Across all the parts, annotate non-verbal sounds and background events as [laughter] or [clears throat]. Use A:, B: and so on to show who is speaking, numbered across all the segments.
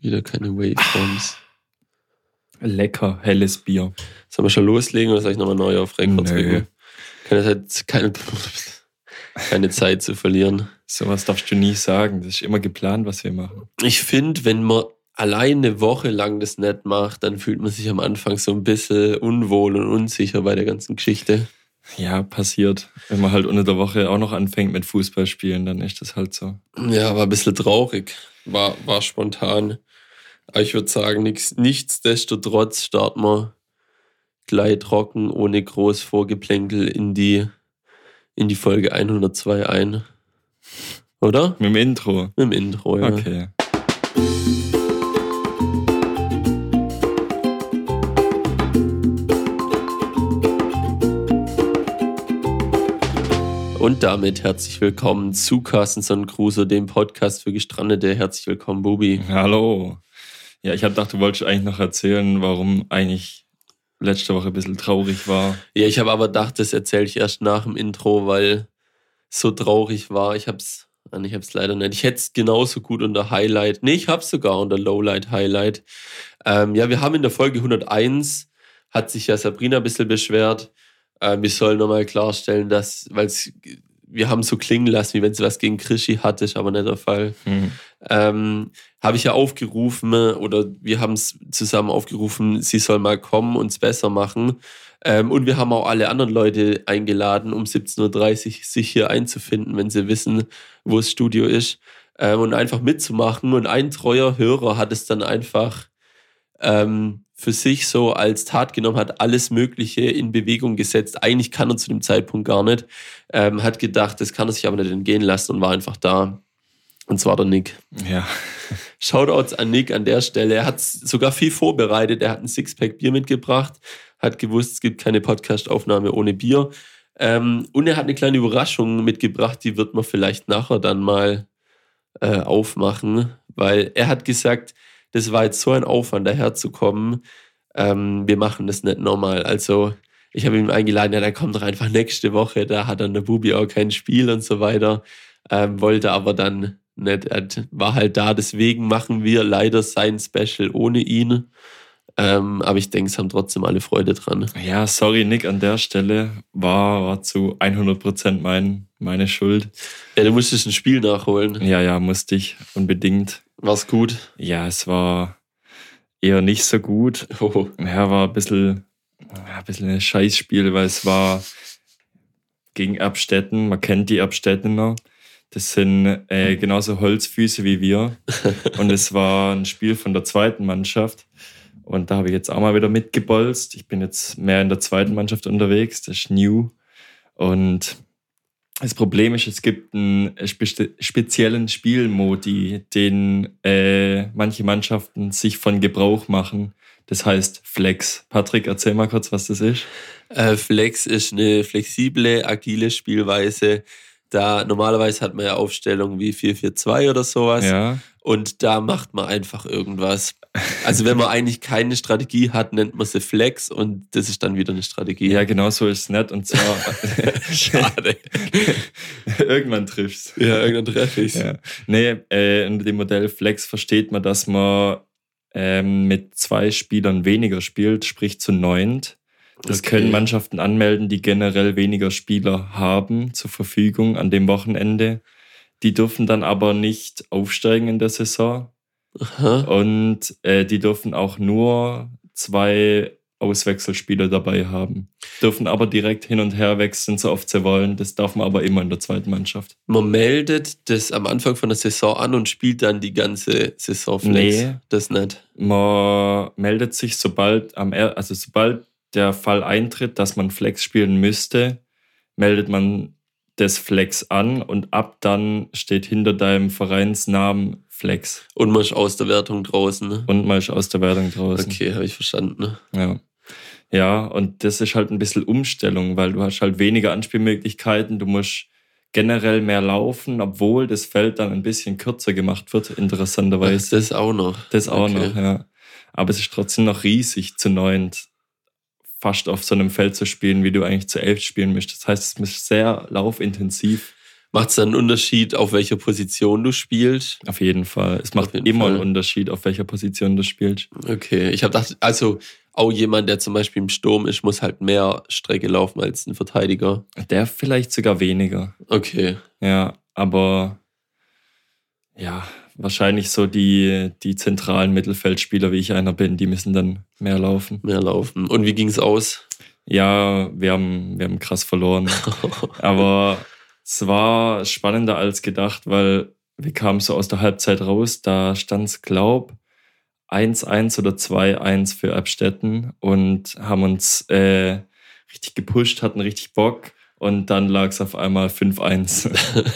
A: wieder keine Waveforms.
B: Lecker, helles Bier.
A: Sollen wir schon loslegen oder soll ich nochmal neu auf Rekord drücken? Keine Zeit, keine, keine Zeit zu verlieren.
B: Sowas darfst du nie sagen. Das ist immer geplant, was wir machen.
A: Ich finde, wenn man allein eine Woche lang das nicht macht, dann fühlt man sich am Anfang so ein bisschen unwohl und unsicher bei der ganzen Geschichte.
B: Ja, passiert. Wenn man halt unter der Woche auch noch anfängt mit Fußballspielen, dann ist das halt so.
A: Ja, war ein bisschen traurig. War, war spontan. Aber ich würde sagen, nix, nichtsdestotrotz starten wir gleich trocken, ohne groß Vorgeplänkel in die, in die Folge 102 ein. Oder?
B: Mit dem Intro.
A: Mit dem Intro, ja.
B: Okay.
A: Und damit herzlich willkommen zu Carstenson Crusoe, dem Podcast für Gestrandete. Herzlich willkommen, Bubi.
B: Hallo. Ja, ich habe gedacht, du wolltest eigentlich noch erzählen, warum eigentlich letzte Woche ein bisschen traurig war.
A: Ja, ich habe aber gedacht, das erzähle ich erst nach dem Intro, weil so traurig war. Ich hab's, ich hab's leider nicht. Ich hätte es genauso gut unter Highlight. Nee, ich hab's sogar unter Lowlight Highlight. Ähm, ja, wir haben in der Folge 101 hat sich ja Sabrina ein bisschen beschwert. Ähm, wir sollen nochmal klarstellen, dass, weil wir haben so klingen lassen, wie wenn sie was gegen Krischi hatte, ist aber nicht der Fall.
B: Hm.
A: Ähm, habe ich ja aufgerufen oder wir haben es zusammen aufgerufen, sie soll mal kommen und es besser machen. Ähm, und wir haben auch alle anderen Leute eingeladen, um 17.30 Uhr sich hier einzufinden, wenn sie wissen, wo das Studio ist ähm, und einfach mitzumachen. Und ein treuer Hörer hat es dann einfach ähm, für sich so als Tat genommen, hat alles Mögliche in Bewegung gesetzt. Eigentlich kann er zu dem Zeitpunkt gar nicht. Ähm, hat gedacht, das kann er sich aber nicht entgehen lassen und war einfach da. Und zwar der Nick.
B: Ja.
A: Shoutouts an Nick an der Stelle. Er hat sogar viel vorbereitet. Er hat ein Sixpack Bier mitgebracht, hat gewusst, es gibt keine Podcast-Aufnahme ohne Bier. Ähm, und er hat eine kleine Überraschung mitgebracht, die wird man vielleicht nachher dann mal äh, aufmachen, weil er hat gesagt, das war jetzt so ein Aufwand, daherzukommen. Ähm, wir machen das nicht normal. Also ich habe ihn eingeladen, ja, dann kommt doch einfach nächste Woche, da hat dann der Bubi auch kein Spiel und so weiter. Ähm, wollte aber dann nicht, er war halt da, deswegen machen wir leider sein Special ohne ihn. Ähm, aber ich denke, es haben trotzdem alle Freude dran.
B: Ja, sorry, Nick, an der Stelle war, war zu 100% mein, meine Schuld.
A: Ja, du musstest ein Spiel nachholen.
B: Ja, ja, musste ich unbedingt.
A: War's gut?
B: Ja, es war eher nicht so gut.
A: Oh.
B: Ja, war ein bisschen, ein bisschen ein Scheißspiel, weil es war gegen Erbstetten. Man kennt die Erbstettener. Das sind äh, genauso Holzfüße wie wir. [laughs] Und es war ein Spiel von der zweiten Mannschaft. Und da habe ich jetzt auch mal wieder mitgebolzt. Ich bin jetzt mehr in der zweiten Mannschaft unterwegs. Das ist New. Und das Problem ist, es gibt einen spe speziellen Spielmodi, den äh, manche Mannschaften sich von Gebrauch machen. Das heißt Flex. Patrick, erzähl mal kurz, was das ist.
A: Äh, Flex ist eine flexible, agile Spielweise. Da normalerweise hat man ja Aufstellungen wie 4-4-2 oder sowas.
B: Ja.
A: Und da macht man einfach irgendwas. Also wenn man [laughs] eigentlich keine Strategie hat, nennt man sie Flex und das ist dann wieder eine Strategie.
B: Ja, genau so ist es nicht. Und zwar. [laughs]
A: Schade.
B: Irgendwann triffst.
A: Ja, irgendwann treffe ich's.
B: Ja. Nee, äh, in dem Modell Flex versteht man, dass man ähm, mit zwei Spielern weniger spielt, sprich zu neunt. Das
A: Okay.
B: können Mannschaften anmelden, die generell weniger Spieler haben zur Verfügung an dem Wochenende. Die dürfen dann aber nicht aufsteigen in der Saison.
A: Aha.
B: Und äh, die dürfen auch nur zwei Auswechselspieler dabei haben. Dürfen aber direkt hin und her wechseln, so oft sie wollen. Das darf man aber immer in der zweiten Mannschaft.
A: Man meldet das am Anfang von der Saison an und spielt dann die ganze Saison Flex.
B: Nee.
A: Das nicht.
B: Man meldet sich, sobald am also sobald der Fall eintritt, dass man Flex spielen müsste, meldet man das Flex an und ab dann steht hinter deinem Vereinsnamen Flex
A: Und man ist aus der Wertung draußen. Ne?
B: und man ist aus der Wertung draußen.
A: Okay, habe ich verstanden. Ne?
B: Ja. Ja, und das ist halt ein bisschen Umstellung, weil du hast halt weniger Anspielmöglichkeiten, du musst generell mehr laufen, obwohl das Feld dann ein bisschen kürzer gemacht wird, interessanterweise.
A: Das auch noch.
B: Das auch
A: Okay.
B: noch, ja. Aber es ist trotzdem noch riesig zu neunt, fast auf so einem Feld zu spielen, wie du eigentlich zu elf spielen müsstest. Das heißt, es ist sehr laufintensiv.
A: Macht es dann einen Unterschied, auf welcher Position du spielst?
B: Auf jeden Fall. Es macht immer
A: Fall.
B: einen Unterschied, auf welcher Position du spielst.
A: Okay, ich habe gedacht, also auch jemand, der zum Beispiel im Sturm ist, muss halt mehr Strecke laufen als ein Verteidiger.
B: Der vielleicht sogar weniger.
A: Okay,
B: Ja, aber ja, wahrscheinlich so die, die zentralen Mittelfeldspieler, wie ich einer bin, die müssen dann mehr laufen.
A: mehr laufen. Und wie ging's aus?
B: Ja, wir haben, wir haben krass verloren. [laughs] Aber es war spannender als gedacht, weil wir kamen so aus der Halbzeit raus. Da stand es, glaub, 1-1 oder 2-1 für Abstetten und haben uns äh, richtig gepusht, hatten richtig Bock. Und dann lag es auf einmal 5-1.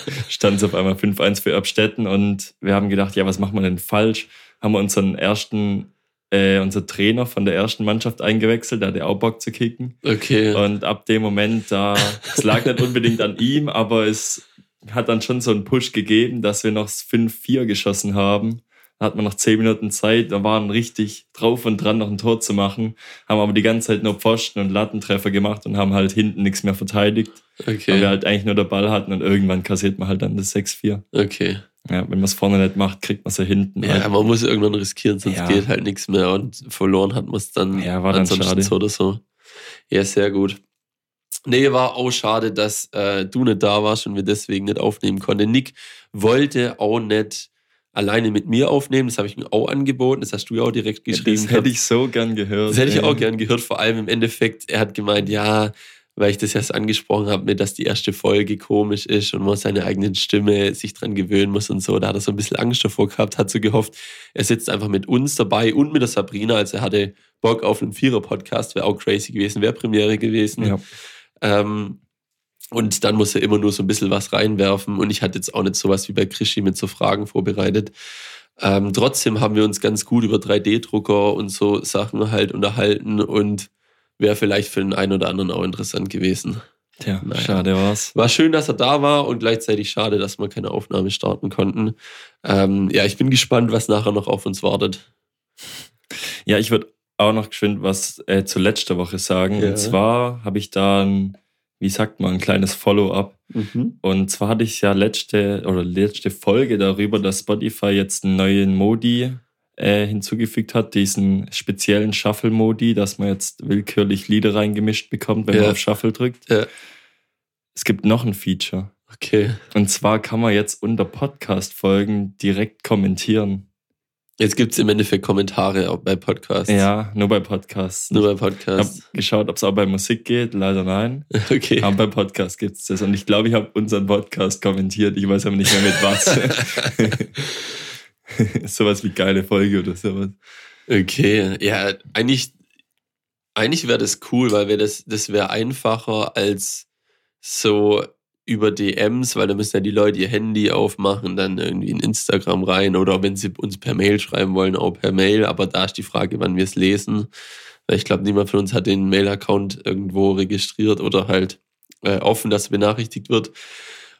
B: [laughs] stand es auf einmal 5-1 für Abstetten und wir haben gedacht, ja, was machen wir denn falsch? Haben wir unseren ersten, äh, unser Trainer von der ersten Mannschaft eingewechselt, der hatte auch Bock zu kicken.
A: Okay.
B: Und ab dem Moment, da, es lag nicht unbedingt an ihm, aber es hat dann schon so einen Push gegeben, dass wir noch 5-4 geschossen haben. Hat man noch 10 Minuten Zeit, da waren richtig drauf und dran, noch ein Tor zu machen, haben aber die ganze Zeit nur Pfosten und Lattentreffer gemacht und haben halt hinten nichts mehr verteidigt, weil wir
A: Okay.
B: halt eigentlich nur den Ball hatten und irgendwann kassiert man halt dann das 6-4.
A: Okay.
B: Ja, wenn man es vorne nicht macht, kriegt man es ja hinten.
A: Ja,
B: halt.
A: man muss irgendwann riskieren, sonst
B: Ja.
A: geht halt nichts mehr und verloren hat man es dann
B: Ja, war dann
A: ansonsten
B: schade.
A: so oder so. Ja, sehr gut. Nee, war auch schade, dass äh, du nicht da warst und wir deswegen nicht aufnehmen konnten. Nick wollte auch nicht alleine mit mir aufnehmen, das habe ich ihm auch angeboten, das hast du ja auch direkt geschrieben.
B: das hätte ich so gern gehört.
A: Das hätte ich auch gern gehört, vor allem im Endeffekt, er hat gemeint, ja, weil ich das erst angesprochen habe, mit, dass die erste Folge komisch ist und man seine eigenen Stimme sich dran gewöhnen muss und so. Da hat er so ein bisschen Angst davor gehabt, hat so gehofft, er sitzt einfach mit uns dabei und mit der Sabrina. Also er hatte Bock auf einen Vierer-Podcast, wäre auch crazy gewesen, wäre Premiere gewesen.
B: Ja.
A: Ähm, und dann muss er immer nur so ein bisschen was reinwerfen. Und ich hatte jetzt auch nicht sowas wie bei Krischi mit so Fragen vorbereitet. Ähm, trotzdem haben wir uns ganz gut über 3D-Drucker und so Sachen halt unterhalten und wäre vielleicht für den einen oder anderen auch interessant gewesen.
B: Tja,
A: Naja.
B: schade war's.
A: War schön, dass er da war und gleichzeitig schade, dass wir keine Aufnahme starten konnten. Ähm, ja, ich bin gespannt, was nachher noch auf uns wartet.
B: Ja, ich würde auch noch geschwind was äh, zu letzter Woche sagen.
A: Ja.
B: Und zwar habe ich da ein, wie sagt man, ein kleines Follow-up.
A: Mhm.
B: Und zwar hatte ich ja letzte oder letzte Folge darüber, dass Spotify jetzt einen neuen Modi äh, hinzugefügt hat, diesen speziellen Shuffle-Modi, dass man jetzt willkürlich Lieder reingemischt bekommt, wenn
A: Ja.
B: man auf Shuffle drückt.
A: Ja.
B: Es gibt noch ein Feature.
A: Okay.
B: Und zwar kann man jetzt unter Podcast-Folgen direkt kommentieren.
A: Jetzt gibt es im Endeffekt Kommentare auch bei Podcasts.
B: Ja, nur bei Podcasts.
A: Nur bei
B: Ich habe
A: Podcasts.
B: geschaut, ob es auch bei Musik geht. Leider nein. [laughs]
A: Okay.
B: Aber bei Podcast gibt es das. Und ich glaube, ich habe unseren Podcast kommentiert. Ich weiß aber nicht mehr mit was. [laughs] [laughs] sowas wie geile Folge oder sowas.
A: Okay, ja, eigentlich, eigentlich wäre das cool, weil wir das, das wäre einfacher als so über DMs, weil da müssen ja die Leute ihr Handy aufmachen, dann irgendwie in Instagram rein oder wenn sie uns per Mail schreiben wollen, auch per Mail. Aber da ist die Frage, wann wir es lesen. Weil ich glaube, niemand von uns hat den Mail-Account irgendwo registriert oder halt äh, offen, dass benachrichtigt wird.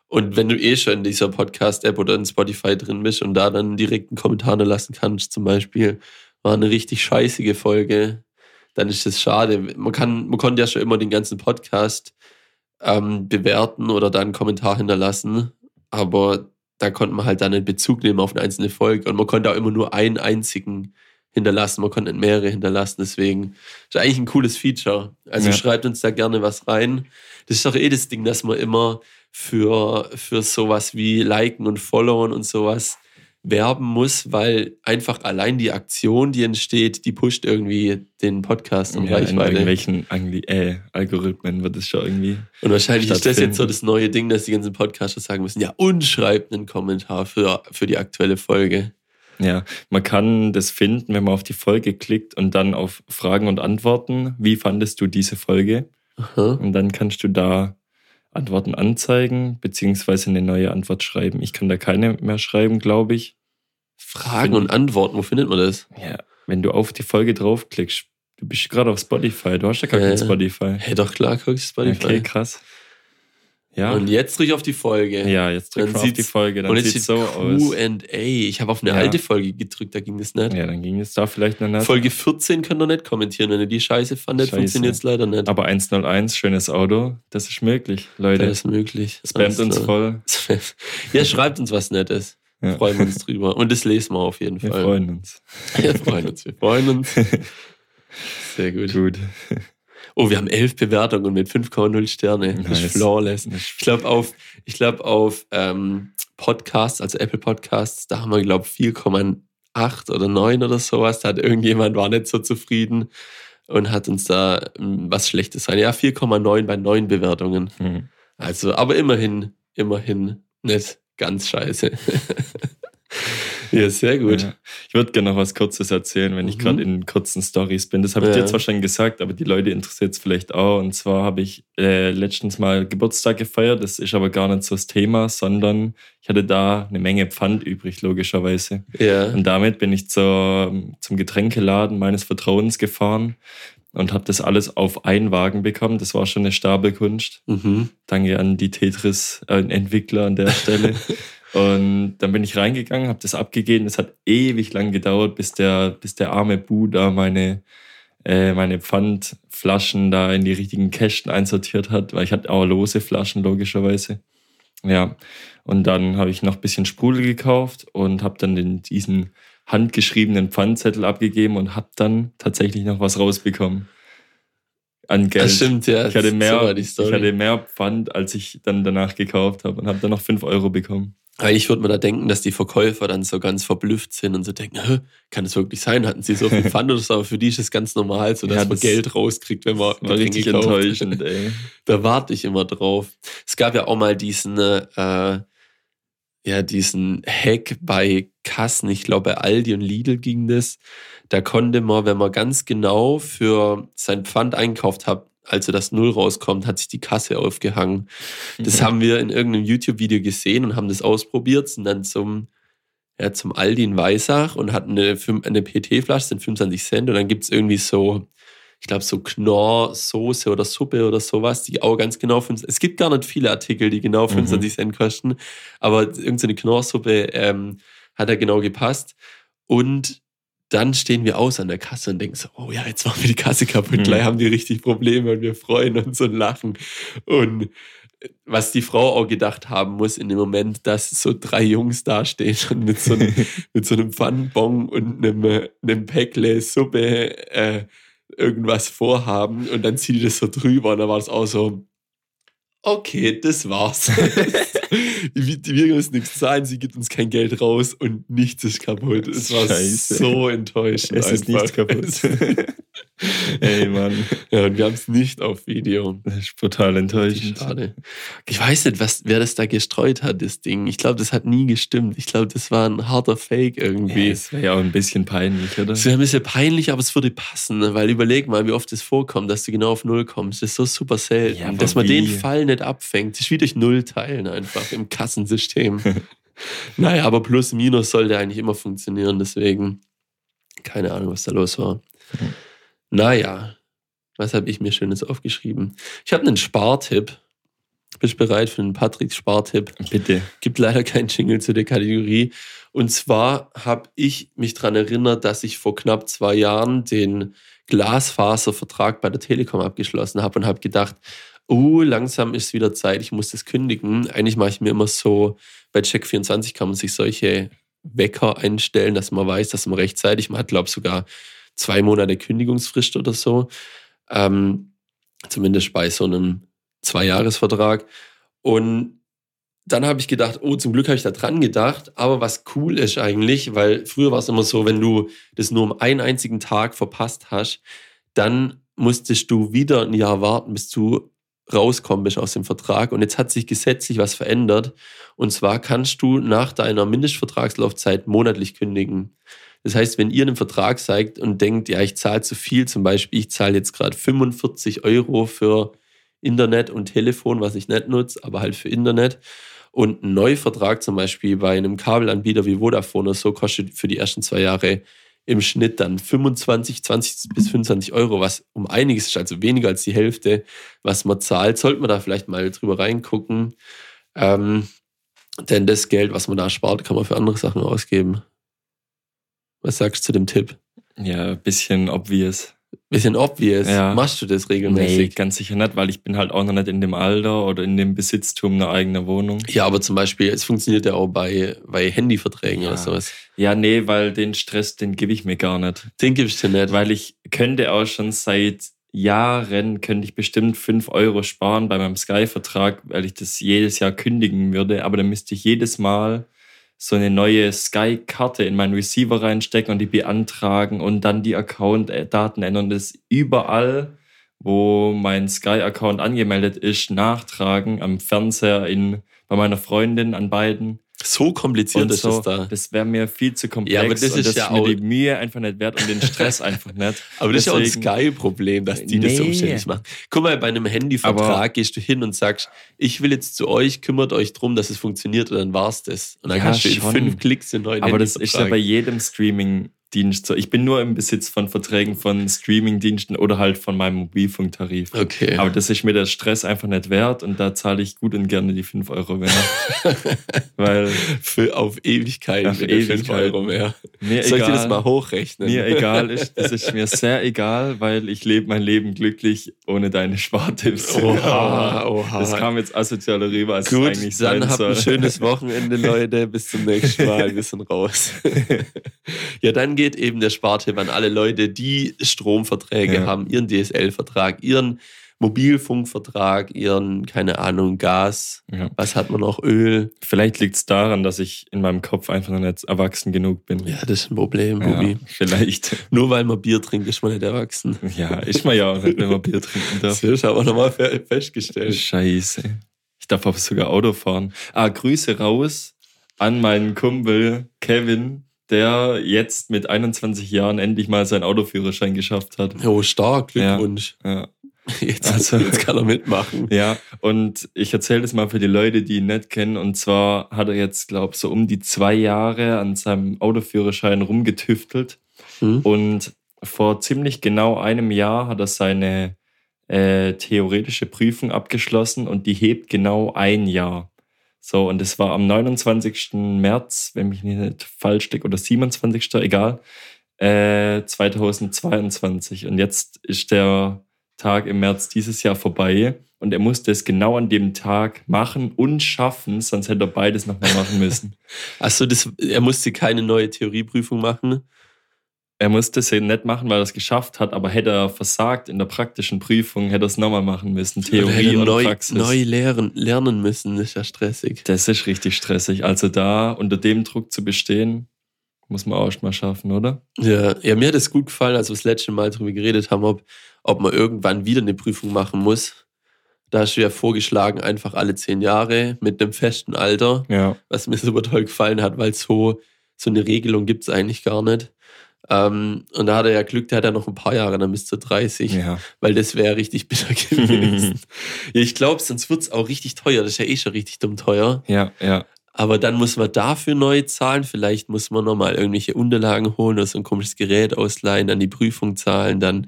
A: Und wenn du eh schon in dieser Podcast-App oder in Spotify drin bist und da dann direkt einen Kommentar lassen kannst, zum Beispiel, war eine richtig scheißige Folge, dann ist das schade. Man, kann, man konnte ja schon immer den ganzen Podcast ähm, bewerten oder da einen Kommentar hinterlassen, aber da konnte man halt dann einen Bezug nehmen auf eine einzelne Folge und man konnte auch immer nur einen einzigen hinterlassen, man konnte nicht mehrere hinterlassen, deswegen ist eigentlich ein cooles Feature. Also
B: Ja.
A: schreibt uns da gerne was rein. Das ist doch eh das Ding, dass man immer für, für sowas wie Liken und Followen und sowas werben muss, weil einfach allein die Aktion, die entsteht, die pusht irgendwie den Podcast um
B: Ja, in
A: Reichweite.
B: irgendwelchen Angli äh, Algorithmen wird es schon irgendwie.
A: Und wahrscheinlich ist das jetzt so das neue Ding, dass die ganzen Podcaster sagen müssen, ja, und schreibt einen Kommentar für, für die aktuelle Folge.
B: Ja, man kann das finden, wenn man auf die Folge klickt und dann auf Fragen und Antworten. Wie fandest du diese Folge?
A: Aha.
B: Und dann kannst du da Antworten anzeigen, beziehungsweise eine neue Antwort schreiben. Ich kann da keine mehr schreiben, glaube ich.
A: Fragen und Antworten, wo findet man das?
B: Ja, wenn du auf die Folge draufklickst, du bist gerade auf Spotify, du hast ja gar
A: Ja,
B: kein. Spotify.
A: Hey, doch klar, guckst du Spotify.
B: Okay, krass. Ja.
A: Und jetzt drücke ich auf die Folge.
B: Ja, jetzt
A: Dann
B: man auf die Folge, dann
A: und jetzt
B: sieht
A: steht
B: so aus.
A: Q&A. Ich habe auf eine
B: Ja.
A: alte Folge gedrückt, da ging das nicht.
B: Ja, dann ging es da vielleicht noch nicht.
A: Folge 14 könnt ihr nicht kommentieren. Wenn ihr die Scheiße fandet, funktioniert es leider nicht.
B: Aber 101, schönes Auto, das ist möglich, Leute.
A: Das ist möglich.
B: Spammt uns voll.
A: Ja, schreibt uns was Nettes.
B: Ja.
A: Freuen wir uns drüber. Und das lesen wir auf jeden
B: Wir
A: Fall.
B: freuen uns. [laughs]
A: Wir freuen uns. Wir freuen uns. [laughs] Sehr gut.
B: Gut.
A: Oh, wir haben elf Bewertungen mit 5,0 Sterne. Das
B: Nice.
A: ist flawless. Ich glaube auf, ich glaub auf ähm, Podcasts, also Apple Podcasts, da haben wir, glaube ich, 4,8 oder 9 oder sowas. Da hat irgendjemand war nicht so zufrieden und hat uns da ähm, was Schlechtes rein. Ja, 4,9 bei 9 Bewertungen.
B: Hm.
A: Also, aber immerhin, immerhin nicht ganz scheiße. [laughs] ja, sehr gut.
B: Ja. Ich würde gerne noch was Kurzes erzählen, wenn ich
A: Mhm.
B: gerade in kurzen Stories bin. Das habe ich
A: Ja.
B: dir zwar schon gesagt, aber die Leute interessiert es vielleicht auch. Und zwar habe ich äh, letztens mal Geburtstag gefeiert. Das ist aber gar nicht so das Thema, sondern ich hatte da eine Menge Pfand übrig, logischerweise.
A: Ja.
B: Und damit bin ich zur, zum Getränkeladen meines Vertrauens gefahren und habe das alles auf einen Wagen bekommen. Das war schon eine Stapelkunst.
A: Mhm.
B: Danke an die Tetris-Entwickler an der Stelle. [laughs] und dann bin ich reingegangen, habe das abgegeben. Es hat ewig lang gedauert, bis der, bis der arme Bu da meine, äh, meine Pfandflaschen da in die richtigen Kästen einsortiert hat, weil ich hatte auch lose Flaschen, logischerweise. Ja, und dann habe ich noch ein bisschen Sprudel gekauft und habe dann den, diesen handgeschriebenen Pfandzettel abgegeben und habe dann tatsächlich noch was rausbekommen. An Geld.
A: Das stimmt, ja.
B: Ich hatte, mehr, ich hatte mehr Pfand, als ich dann danach gekauft habe und habe dann noch 5 Euro bekommen.
A: Eigentlich würde man da denken, dass die Verkäufer dann so ganz verblüfft sind und so denken, kann es wirklich sein? Hatten sie so viel [laughs] Pfand oder so? Aber für die ist es ganz normal, so dass
B: Ja,
A: man
B: das
A: Geld rauskriegt, wenn man
B: War richtig
A: Getränke kauft.
B: enttäuschend, ey. [laughs]
A: Da warte ich immer drauf. Es gab ja auch mal diesen, äh, ja, diesen Hack bei Kassen, ich glaube bei Aldi und Lidl ging das. Da konnte man, wenn man ganz genau für sein Pfand einkauft hat, also das Null rauskommt, hat sich die Kasse aufgehangen. Das haben wir in irgendeinem YouTube-Video gesehen und haben das ausprobiert, sind dann zum, ja, zum Aldi in Weissach und hatten eine, eine PT-Flasche, sind 25 Cent und dann gibt's irgendwie so, ich glaube, so Knorr-Soße oder Suppe oder sowas, die auch ganz genau 25, es gibt gar nicht viele Artikel, die genau 25 Cent kosten, aber irgendeine Knorrsuppe ähm, hat da genau gepasst. Und dann stehen wir aus an der Kasse und denken so, oh ja, jetzt machen wir die Kasse kaputt,
B: Mhm.
A: gleich haben die richtig Probleme und wir freuen uns und lachen. Und was die Frau auch gedacht haben muss in dem Moment, dass so drei Jungs dastehen und mit so einem, [laughs] mit so einem Pfannenbon und einem, äh, einem Päckle Suppe äh, irgendwas vorhaben und dann zieht die das so drüber und dann war das auch so, okay, das war's. wir, wir müssen nichts zahlen, sie gibt uns kein Geld raus und nichts ist kaputt. Es war
B: Scheiße.
A: so enttäuschend.
B: Es ist
A: einfach.
B: nichts kaputt. [laughs] ey, Mann.
A: ja, und wir haben es nicht auf Video.
B: Das ist brutal enttäuschend.
A: Schade. Ich weiß nicht, was, wer das da gestreut hat, das Ding. Ich glaube, das hat nie gestimmt. Ich glaube, das war ein harter Fake irgendwie.
B: Ja, das wäre ja auch ein bisschen peinlich, oder?
A: Es wäre ein bisschen peinlich, aber es würde passen, ne? weil überleg mal, wie oft es vorkommt, dass du genau auf Null kommst. Das ist so super selten,
B: Ja,
A: dass man
B: wie?
A: den Fall nicht abfängt. Das ist wie durch Null teilen einfach im Kassensystem. [laughs] naja, aber Plus, Minus sollte eigentlich immer funktionieren, deswegen keine Ahnung, was da los war. Naja, was habe ich mir Schönes aufgeschrieben? Ich habe einen Spartipp. Bist du bereit für einen Patricks Spartipp?
B: Bitte.
A: gibt leider keinen Jingle zu der Kategorie. Und zwar habe ich mich daran erinnert, dass ich vor knapp zwei Jahren den Glasfaservertrag bei der Telekom abgeschlossen habe und habe gedacht, oh, langsam ist wieder Zeit, ich muss das kündigen. Eigentlich mache ich mir immer so, bei Check24 kann man sich solche Wecker einstellen, dass man weiß, dass man rechtzeitig, man hat, glaube ich, sogar zwei Monate Kündigungsfrist oder so. Ähm, zumindest bei so einem Zweijahresvertrag. Und dann habe ich gedacht, oh, zum Glück habe ich da dran gedacht. Aber was cool ist eigentlich, weil früher war es immer so, wenn du das nur um einen einzigen Tag verpasst hast, dann musstest du wieder ein Jahr warten, bis du rauskommen bist aus dem Vertrag. Und jetzt hat sich gesetzlich was verändert. Und zwar kannst du nach deiner Mindestvertragslaufzeit monatlich kündigen. Das heißt, wenn ihr einen Vertrag seid und denkt, ja, ich zahle zu viel, zum Beispiel, ich zahle jetzt gerade 45 Euro für Internet und Telefon, was ich nicht nutze, aber halt für Internet. Und ein Neuvertrag zum Beispiel bei einem Kabelanbieter wie Vodafone oder so kostet für die ersten zwei Jahre im Schnitt dann 25, 20 bis 25 Euro, was um einiges ist, also weniger als die Hälfte, was man zahlt. Sollte man da vielleicht mal drüber reingucken. Ähm, denn das Geld, was man da spart, kann man für andere Sachen ausgeben. Was sagst du zu dem Tipp?
B: Ja, bisschen obvious.
A: Bisschen obvious.
B: Ja.
A: Machst du das
B: Nee,
A: regelmäßig?
B: ganz sicher nicht, weil ich bin halt auch noch nicht in dem Alter oder in dem Besitztum einer eigenen Wohnung.
A: Ja, aber zum Beispiel, es funktioniert ja auch bei, bei Handyverträgen
B: Ja.
A: oder sowas.
B: Ja, nee, weil den Stress, den gebe ich mir gar nicht.
A: Den gibst du nicht.
B: Weil ich könnte auch schon seit Jahren, könnte ich bestimmt 5 Euro sparen bei meinem Sky-Vertrag, weil ich das jedes Jahr kündigen würde. Aber dann müsste ich jedes Mal so eine neue Sky-Karte in meinen Receiver reinstecken und die beantragen und dann die Account-Daten ändern. Das überall, wo mein Sky-Account angemeldet ist, nachtragen am Fernseher in, bei meiner Freundin an beiden.
A: So kompliziert ist
B: so,
A: es da.
B: das wäre mir viel zu komplex
A: Ja, aber das ist
B: das
A: ja
B: ist mir
A: auch-
B: die Mühe einfach nicht wert und den Stress einfach nicht. [laughs]
A: Aber das ist ja auch ein
B: Deswegen-
A: Sky-Problem, dass die das so
B: Nee.
A: umständlich machen. Guck mal, bei einem Handyvertrag
B: Aber-
A: gehst du hin und sagst, ich will jetzt zu euch, kümmert euch drum, dass es funktioniert und dann war's das. Und dann
B: Ja,
A: kannst du in
B: schon.
A: fünf Klicks den neuen
B: Aber das ist ja bei jedem So. Ich bin nur im Besitz von Verträgen von Streaming-Diensten oder halt von meinem Mobilfunktarif.
A: Okay.
B: Aber das ist mir der Stress einfach nicht wert und da zahle ich gut und gerne die 5 Euro mehr. [laughs] Weil
A: Für, auf Ewigkeit
B: Auf
A: den 5
B: Ewigkeiten.
A: Euro mehr.
B: mir
A: Soll ich dir das
B: egal,
A: mal hochrechnen?
B: mir egal ist, das ist mir sehr egal, weil ich lebe mein Leben glücklich ohne deine Spartipps.
A: Oha, oha.
B: Das kam jetzt asozialer rüber, als
A: Gut,
B: es eigentlich
A: dann
B: sein
A: habt
B: soll.
A: ein schönes [laughs] Wochenende, Leute. Bis zum nächsten Mal. Wir sind raus. [laughs] ja, dann geht eben der Spartipp an alle Leute, die Stromverträge
B: Ja.
A: haben, ihren DSL-Vertrag, ihren Mobilfunkvertrag, ihren, keine Ahnung, Gas.
B: Ja.
A: Was hat man noch? Öl.
B: Vielleicht liegt es daran, dass ich in meinem Kopf einfach noch nicht erwachsen genug bin.
A: Ja, das ist ein Problem,
B: Ja,
A: Bubi.
B: vielleicht. [laughs]
A: Nur weil man Bier trinkt, ist man nicht erwachsen.
B: Ja, ist man ja auch nicht, wenn man Bier trinken darf. [laughs]
A: Das ist aber nochmal fe- festgestellt.
B: Scheiße. Ich darf aber sogar Auto fahren. Ah, Grüße raus an meinen Kumpel Kevin, der jetzt mit 21 Jahren endlich mal seinen Autoführerschein geschafft hat.
A: Oh, stark.
B: Ja.
A: Glückwunsch.
B: Ja. [laughs]
A: Jetzt,
B: Also-
A: jetzt kann er mitmachen. [laughs]
B: Ja, und ich erzähle das mal für die Leute, die ihn nicht kennen. Und zwar hat er jetzt, glaube so um die zwei Jahre an seinem Autoführerschein rumgetüftelt.
A: Hm?
B: Und vor ziemlich genau einem Jahr hat er seine äh, theoretische Prüfung abgeschlossen und die hebt genau ein Jahr. So, und es war am 29. März, wenn mich nicht falsch liegt, oder 27. egal, äh, 2022. Und jetzt ist der Tag im März dieses Jahr vorbei und er musste es genau an dem Tag machen und schaffen, sonst hätte er beides nochmal machen müssen. [laughs]
A: Achso, das, er musste keine neue Theorieprüfung machen.
B: Er musste es nicht machen, weil er es geschafft hat, aber hätte er versagt in der praktischen Prüfung, hätte er es nochmal machen müssen.
A: Oder
B: Theorie
A: hätte
B: oder
A: neu,
B: Praxis.
A: neu lernen, lernen müssen, ist ja stressig.
B: Das ist richtig stressig. Also da unter dem Druck zu bestehen, muss man auch erst mal schaffen, oder?
A: Ja, ja, mir hat es gut gefallen, als wir das letzte Mal darüber geredet haben, ob, ob man irgendwann wieder eine Prüfung machen muss. Da hast du ja vorgeschlagen, einfach alle zehn Jahre mit einem festen Alter,
B: Ja.
A: was mir super toll gefallen hat, weil so, so eine Regelung gibt es eigentlich gar nicht. Ähm, und da hat er ja Glück, der hat ja noch ein paar Jahre, dann bis zu 30,
B: Ja.
A: weil das wäre richtig bitter [laughs] gewesen. ja, ich glaube, sonst wird es auch richtig teuer. Das ist ja eh schon richtig dumm teuer.
B: Ja, ja.
A: Aber dann muss man dafür neu zahlen. Vielleicht muss man nochmal irgendwelche Unterlagen holen oder so ein komisches Gerät ausleihen, dann die Prüfung zahlen, dann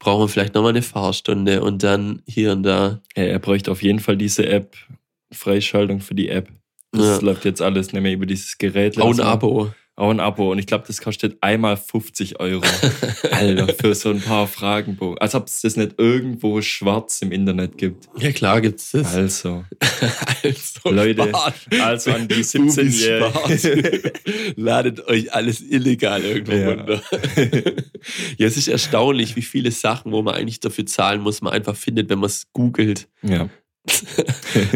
A: brauchen wir vielleicht nochmal eine Fahrstunde und dann hier und da.
B: Er, er bräuchte auf jeden Fall diese App, Freischaltung für die App. Das
A: Ja.
B: läuft jetzt alles nicht mehr über dieses Gerät.
A: Auch ein Abo.
B: Auch ein Abo. Und ich glaube, das kostet einmal 50 Euro. [laughs] Alter, für so ein paar Fragenbogen. Als ob es das nicht irgendwo schwarz im Internet gibt.
A: Ja, klar gibt's das.
B: Also, [laughs]
A: Also,
B: Leute,
A: Spaß.
B: also an die
A: Bubis
B: 17-Jährigen.
A: Spaß. [laughs] Ladet euch alles illegal irgendwo
B: Ja.
A: runter. ja, es ist erstaunlich, wie viele Sachen, wo man eigentlich dafür zahlen muss, man einfach findet, wenn man es googelt.
B: ja.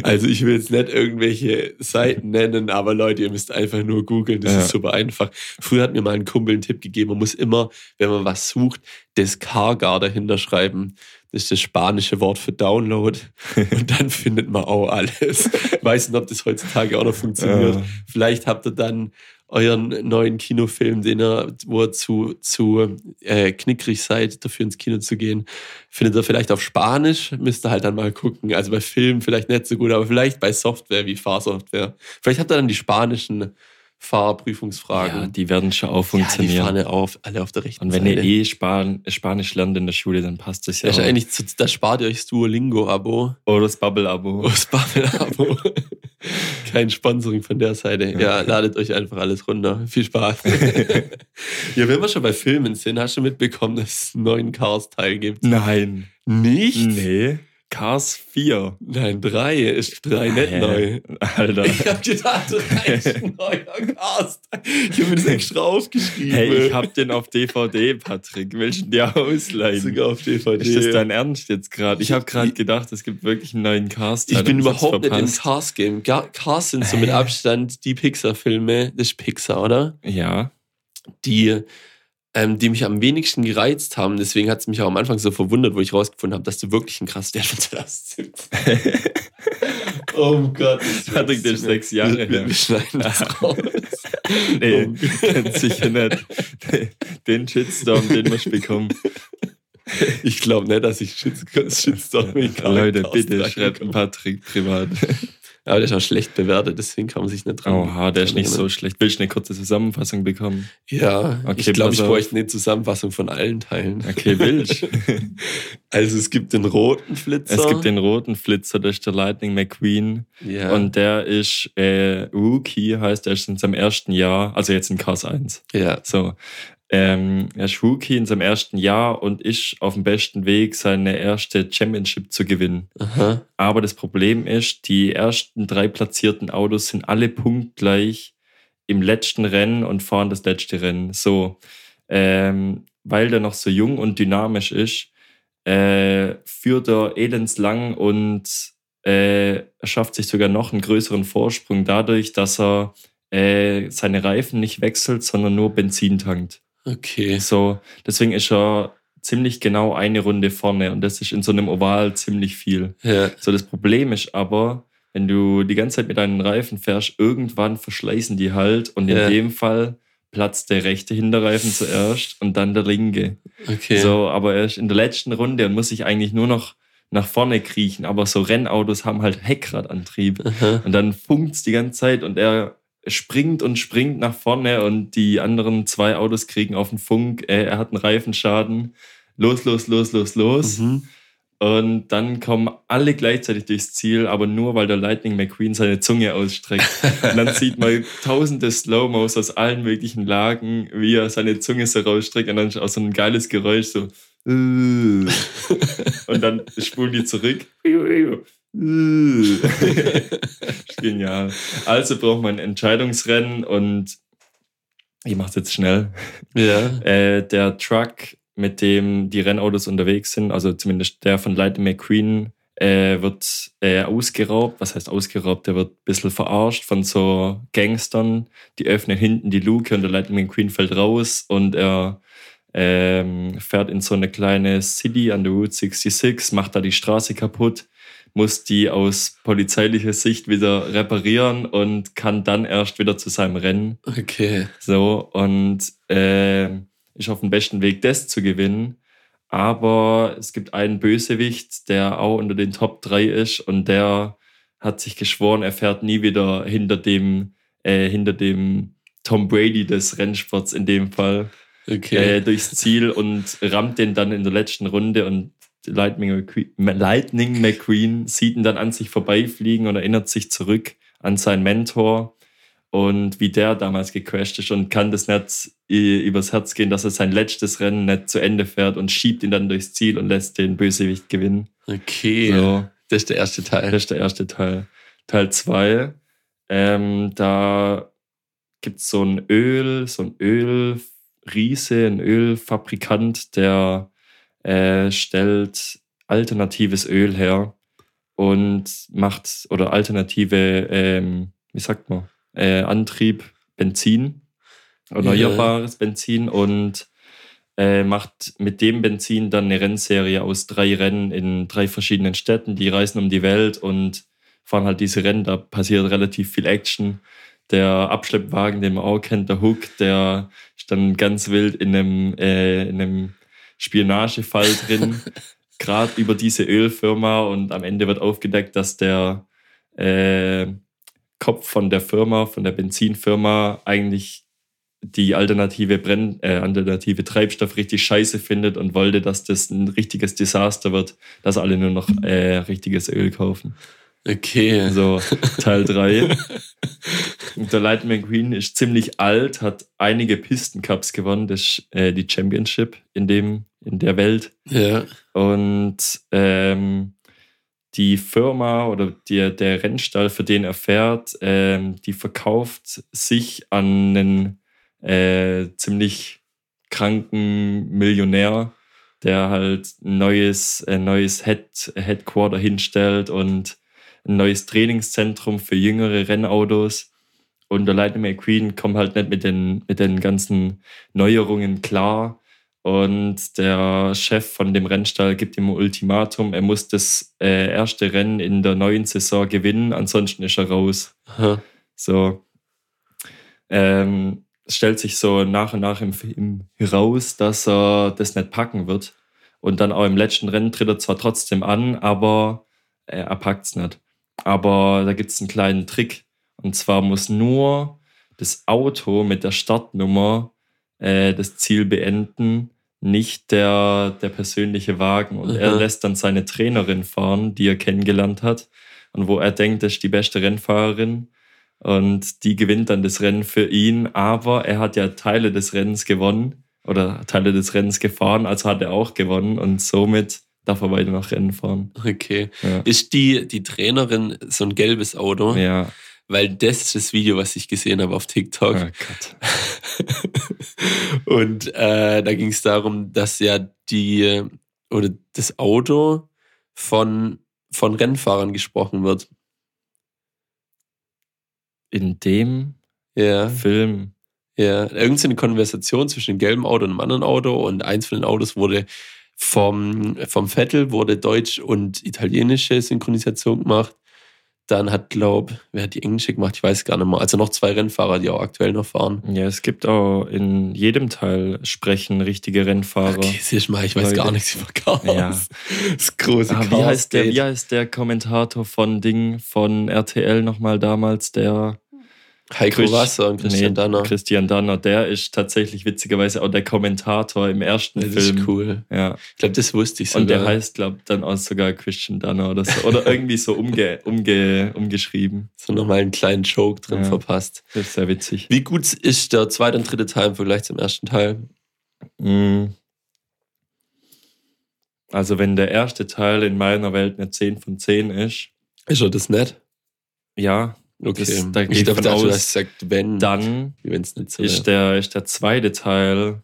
A: Also ich will jetzt nicht irgendwelche Seiten nennen, aber Leute, ihr müsst einfach nur googeln, das
B: Ja.
A: ist super einfach. Früher hat mir mal ein Kumpel einen Tipp gegeben, man muss immer, wenn man was sucht, das Cargar dahinter schreiben. Das ist das spanische Wort für Download. [laughs] Und dann findet man auch alles. Weiß nicht, ob das heutzutage auch noch funktioniert.
B: Ja.
A: Vielleicht habt ihr dann euren neuen Kinofilm, den ihr, wo ihr zu, zu äh, knickrig seid, dafür ins Kino zu gehen, findet ihr vielleicht auf Spanisch, müsst ihr halt dann mal gucken. Also bei Filmen vielleicht nicht so gut, aber vielleicht bei Software wie Fahrsoftware. Vielleicht habt ihr dann die spanischen Fahrprüfungsfragen.
B: Ja, die werden schon auch
A: Ja, die
B: funktionieren.
A: fahren ja auf, alle auf der rechten
B: und wenn
A: Seite.
B: ihr eh Span Spanisch lernt in der Schule, dann passt das ja.
A: Das
B: auch.
A: eigentlich, da spart ihr euch das Duolingo-Abo.
B: Oder das Bubble-Abo.
A: Oh, das Bubble-Abo. [laughs] [laughs] Kein Sponsoring von der Seite. Ja, ladet euch einfach alles runter. Viel Spaß. [laughs] ja, wenn wir schon bei Filmen sind, hast du mitbekommen, dass es einen neuen Cars-Teil gibt?
B: Nein.
A: Nicht?
B: Nee. Cars 4.
A: Nein, drei. Ist drei nicht
B: Hä?
A: neu.
B: Alter.
A: Ich hab gedacht, drei ist ein neuer Cars-Teil. Ich hab mir das extra aufgeschrieben.
B: Hey, ich hab den auf DVD, Patrick. Willst du den dir ausleihen?
A: sogar auf DVD.
B: Ist das dein Ernst jetzt gerade? Ich habe gerade gedacht, es gibt wirklich einen neuen Cast.
A: Ich bin überhaupt nicht im Cars-Game. Ga- Cars sind so mit Abstand die Pixar-Filme. Das ist Pixar, oder?
B: Ja.
A: Die, ähm, die mich am wenigsten gereizt haben. Deswegen hat es mich auch am Anfang so verwundert, wo ich rausgefunden habe, dass du wirklich ein krass [laughs] der von 2017. oh Gott.
B: Patrick, das ist sechs Jahre her.
A: wir schneiden das [laughs] raus.
B: Nee,
A: Oh. [laughs]
B: ganz sicher nicht. Den Shitstorm, den musst du bekommen.
A: Ich glaube nicht, dass ich Shits- Shitstorm Cars
B: Leute, bitte schreibt Patrick privat.
A: Aber der ist auch schlecht bewertet, deswegen kann man sich nicht dran.
B: Oha, der ist nicht so schlecht. Willst du eine kurze Zusammenfassung bekommen?
A: Ja,
B: Okay,
A: ich glaube, ich bräuchte eine Zusammenfassung von allen Teilen.
B: Okay, willst du? [laughs]
A: Also es gibt den roten Flitzer.
B: Es gibt den roten Flitzer, das ist der Lightning McQueen.
A: ja.
B: Und der ist äh, Rookie, heißt er ist in seinem ersten Jahr, also jetzt in Cars 1.
A: ja.
B: So. Ähm, er ist Rookie in seinem ersten Jahr und ist auf dem besten Weg, seine erste Championship zu gewinnen.
A: Aha.
B: Aber das Problem ist, die ersten drei platzierten Autos sind alle punktgleich im letzten Rennen und fahren das letzte Rennen. So, ähm, weil der noch so jung und dynamisch ist, äh, führt er elendslang und äh, er schafft sich sogar noch einen größeren Vorsprung dadurch, dass er äh, seine Reifen nicht wechselt, sondern nur Benzin tankt.
A: Okay.
B: So, deswegen ist er ziemlich genau eine Runde vorne und das ist in so einem Oval ziemlich viel.
A: Ja.
B: So, das Problem ist aber, wenn du die ganze Zeit mit deinen Reifen fährst, irgendwann verschleißen die halt und in
A: Ja.
B: dem Fall platzt der rechte Hinterreifen zuerst und dann der linke.
A: Okay.
B: So, aber er ist in der letzten Runde und muss sich eigentlich nur noch nach vorne kriechen, aber so Rennautos haben halt Heckradantrieb
A: Aha.
B: und dann funkt's die ganze Zeit und er springt und springt nach vorne und die anderen zwei Autos kriegen auf den Funk, äh, er hat einen Reifenschaden. Los, los, los, los, los.
A: Mhm.
B: Und dann kommen alle gleichzeitig durchs Ziel, aber nur weil der Lightning McQueen seine Zunge ausstreckt. Und dann sieht man [laughs] tausende Slow-Mos aus allen möglichen Lagen, wie er seine Zunge so rausstreckt und dann auch so ein geiles Geräusch so. [laughs] und dann spulen die zurück. [laughs] Genial. Also braucht man ein Entscheidungsrennen und ich mach's jetzt schnell.
A: Ja.
B: Äh, der Truck, mit dem die Rennautos unterwegs sind, also zumindest der von Lightning McQueen, äh, wird äh, ausgeraubt. Was heißt ausgeraubt? Der wird ein bisschen verarscht von so Gangstern. Die öffnen hinten die Luke und der Lightning McQueen fällt raus und er ähm, fährt in so eine kleine City an der Route 66, macht da die Straße kaputt, muss die aus polizeilicher Sicht wieder reparieren und kann dann erst wieder zu seinem Rennen.
A: Okay.
B: So, und äh, ist auf dem besten Weg, das zu gewinnen. Aber es gibt einen Bösewicht, der auch unter den Top 3 ist und der hat sich geschworen, er fährt nie wieder hinter dem, äh, hinter dem Tom Brady des Rennsports in dem Fall
A: Okay.
B: äh, durchs Ziel und rammt den dann in der letzten Runde und Lightning McQueen, Lightning McQueen sieht ihn dann an sich vorbeifliegen und erinnert sich zurück an seinen Mentor und wie der damals gecrashed ist und kann das nicht äh, übers Herz gehen, dass er sein letztes Rennen nicht zu Ende fährt und schiebt ihn dann durchs Ziel und lässt den Bösewicht gewinnen.
A: okay.
B: So,
A: Das ist der erste Teil.
B: das ist der erste Teil. Teil 2, ähm, da gibt es so ein Öl, so ein Ölriese, ein Ölfabrikant, der äh, stellt alternatives Öl her und macht oder alternative, ähm, wie sagt man, äh, Antrieb, Benzin, erneuerbares Benzin und äh, macht mit dem Benzin dann eine Rennserie aus drei Rennen in drei verschiedenen Städten. Die reisen um die Welt und fahren halt diese Rennen. Da passiert relativ viel Action. Der Abschleppwagen, den man auch kennt, der Hook, der ist dann ganz wild in einem, äh, in einem Spionagefall drin, [laughs] gerade über diese Ölfirma und am Ende wird aufgedeckt, dass der äh, Kopf von der Firma, von der Benzinfirma, eigentlich die alternative Brenn, äh, alternative Treibstoff richtig scheiße findet und wollte, dass das ein richtiges Desaster wird, dass alle nur noch äh, richtiges Öl kaufen.
A: Okay.
B: So, Teil 3. der Lightning McQueen ist ziemlich alt, hat einige Pistencups gewonnen, das äh, die Championship in, dem, in der Welt.
A: Ja.
B: Und ähm, die Firma oder die, der Rennstall, für den er fährt, ähm, die verkauft sich an einen äh, ziemlich kranken Millionär, der halt ein neues, ein neues Head, Headquarter hinstellt und ein neues Trainingszentrum für jüngere Rennautos. Und der Lightning McQueen kommt halt nicht mit den, mit den ganzen Neuerungen klar. Und der Chef von dem Rennstall gibt ihm ein Ultimatum, er muss das äh, erste Rennen in der neuen Saison gewinnen, ansonsten ist er raus.
A: Aha.
B: So. Ähm, es stellt sich so nach und nach im Film heraus, dass er das nicht packen wird. Und dann auch im letzten Rennen tritt er zwar trotzdem an, aber äh, er packt es nicht. Aber da gibt es einen kleinen Trick. Und zwar muss nur das Auto mit der Startnummer äh, das Ziel beenden, nicht der, der persönliche Wagen. Und er
A: Aha.
B: lässt dann seine Trainerin fahren, die er kennengelernt hat. Und wo er denkt, das ist die beste Rennfahrerin. Und die gewinnt dann das Rennen für ihn. Aber er hat ja Teile des Rennens gewonnen oder Teile des Rennens gefahren, also hat er auch gewonnen. Und somit darf er weiter noch Rennen fahren.
A: Okay.
B: Ja.
A: Ist die, die Trainerin so ein gelbes Auto?
B: Ja.
A: Weil das ist das Video, was ich gesehen habe auf TikTok.
B: Oh Gott. [laughs]
A: Und äh, da ging es darum, dass ja die oder das Auto von, von Rennfahrern gesprochen wird.
B: In dem
A: Ja,
B: Film.
A: ja. Irgendeine Konversation zwischen dem gelben Auto und einem anderen Auto und eins von den Autos wurde vom, vom Vettel wurde deutsch und italienische Synchronisation gemacht. Dann hat, glaub, wer hat die englische gemacht? Ich weiß gar nicht mehr. Also noch zwei Rennfahrer, die auch aktuell noch fahren.
B: Ja, es gibt auch in jedem Teil sprechen richtige Rennfahrer.
A: Okay, siehst mal, ich weiß
B: Leute.
A: gar nichts über Chaos.
B: Ja.
A: Das große
B: Ah,
A: Chaos.
B: wie, heißt der, wie heißt der Kommentator von Ding von RTL nochmal damals? Der
A: Heiko
B: Chris-
A: Wasser und Christian
B: nee,
A: Danner.
B: Christian Danner, der ist tatsächlich witzigerweise auch der Kommentator im ersten
A: Das
B: Film.
A: ist cool.
B: Ja.
A: Ich glaube, das wusste ich sogar.
B: Und der heißt, glaube dann auch sogar Christian Danner oder so. Oder irgendwie so umge, umge, umgeschrieben.
A: so nochmal einen kleinen Joke drin
B: Ja.
A: verpasst.
B: Das ist sehr witzig.
A: Wie gut ist der zweite und dritte Teil im Vergleich zum ersten Teil?
B: Mm. Also wenn der erste Teil in meiner Welt eine 10 von 10 ist,
A: Ist er das nicht?
B: ja,
A: Okay.
B: Das- da
A: ich dachte,
B: von
A: du
B: aus,
A: hast gesagt, wenn,
B: dann
A: so
B: ist der, ist der zweite Teil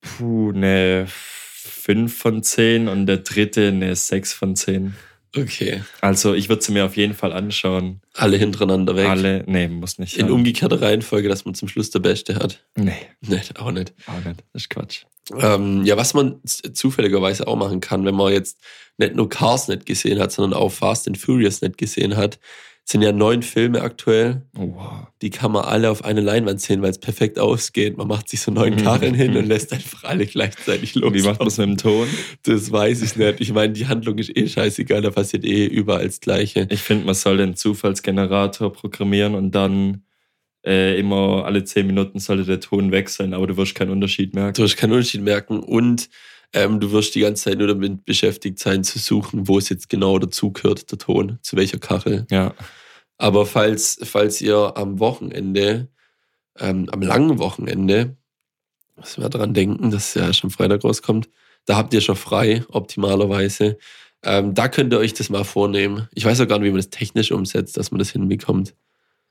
B: puh, eine 5 von 10 und der dritte eine 6 von 10.
A: Okay.
B: Also ich würde sie mir auf jeden Fall anschauen.
A: Alle hintereinander weg.
B: Alle, nee, muss nicht
A: In umgekehrter Reihenfolge, dass man zum Schluss der Beste hat.
B: Nee,
A: Nicht, auch nicht.
B: auch nicht. Das ist Quatsch.
A: Ähm, ja, was man zufälligerweise auch machen kann, wenn man jetzt nicht nur Cars nicht gesehen hat, sondern auch Fast and Furious nicht gesehen hat, sind ja neun Filme aktuell.
B: Oh, wow.
A: Die kann man alle auf eine Leinwand sehen, weil es perfekt ausgeht. Man macht sich so neun Karren hin und lässt einfach alle gleichzeitig los.
B: Wie macht man es mit dem Ton?
A: Das weiß ich nicht. Ich meine, die Handlung ist eh scheißegal, da passiert eh überall das Gleiche.
B: Ich finde, man soll den Zufallsgenerator programmieren und dann äh, immer alle 10 Minuten sollte der Ton weg sein, aber du wirst keinen Unterschied merken.
A: Du wirst keinen Unterschied merken und ähm, du wirst die ganze Zeit nur damit beschäftigt sein, zu suchen, wo es jetzt genau dazu gehört, der Ton, zu welcher Kachel.
B: Ja.
A: Aber falls, falls ihr am Wochenende, ähm, am langen Wochenende, müssen wir daran denken, dass ja schon Freitag rauskommt, da habt ihr schon frei, optimalerweise. Ähm, da könnt ihr euch das mal vornehmen. Ich weiß auch gar nicht, wie man das technisch umsetzt, dass man das hinbekommt.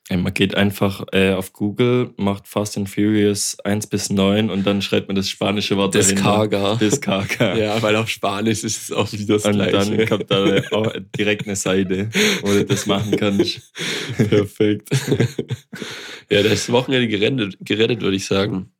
B: Man geht einfach äh, auf Google, macht Fast and Furious 1 bis 9 und dann schreibt man das spanische Wort
A: Descarga.
B: Descarga. [laughs]
A: Ja, weil auf Spanisch ist es auch wieder das
B: Und
A: Gleiche.
B: dann kommt da auch direkt eine Seite, wo du das machen kannst. [laughs]
A: Perfekt. ja, das Wochenende gerettet, gerettet, würde ich sagen.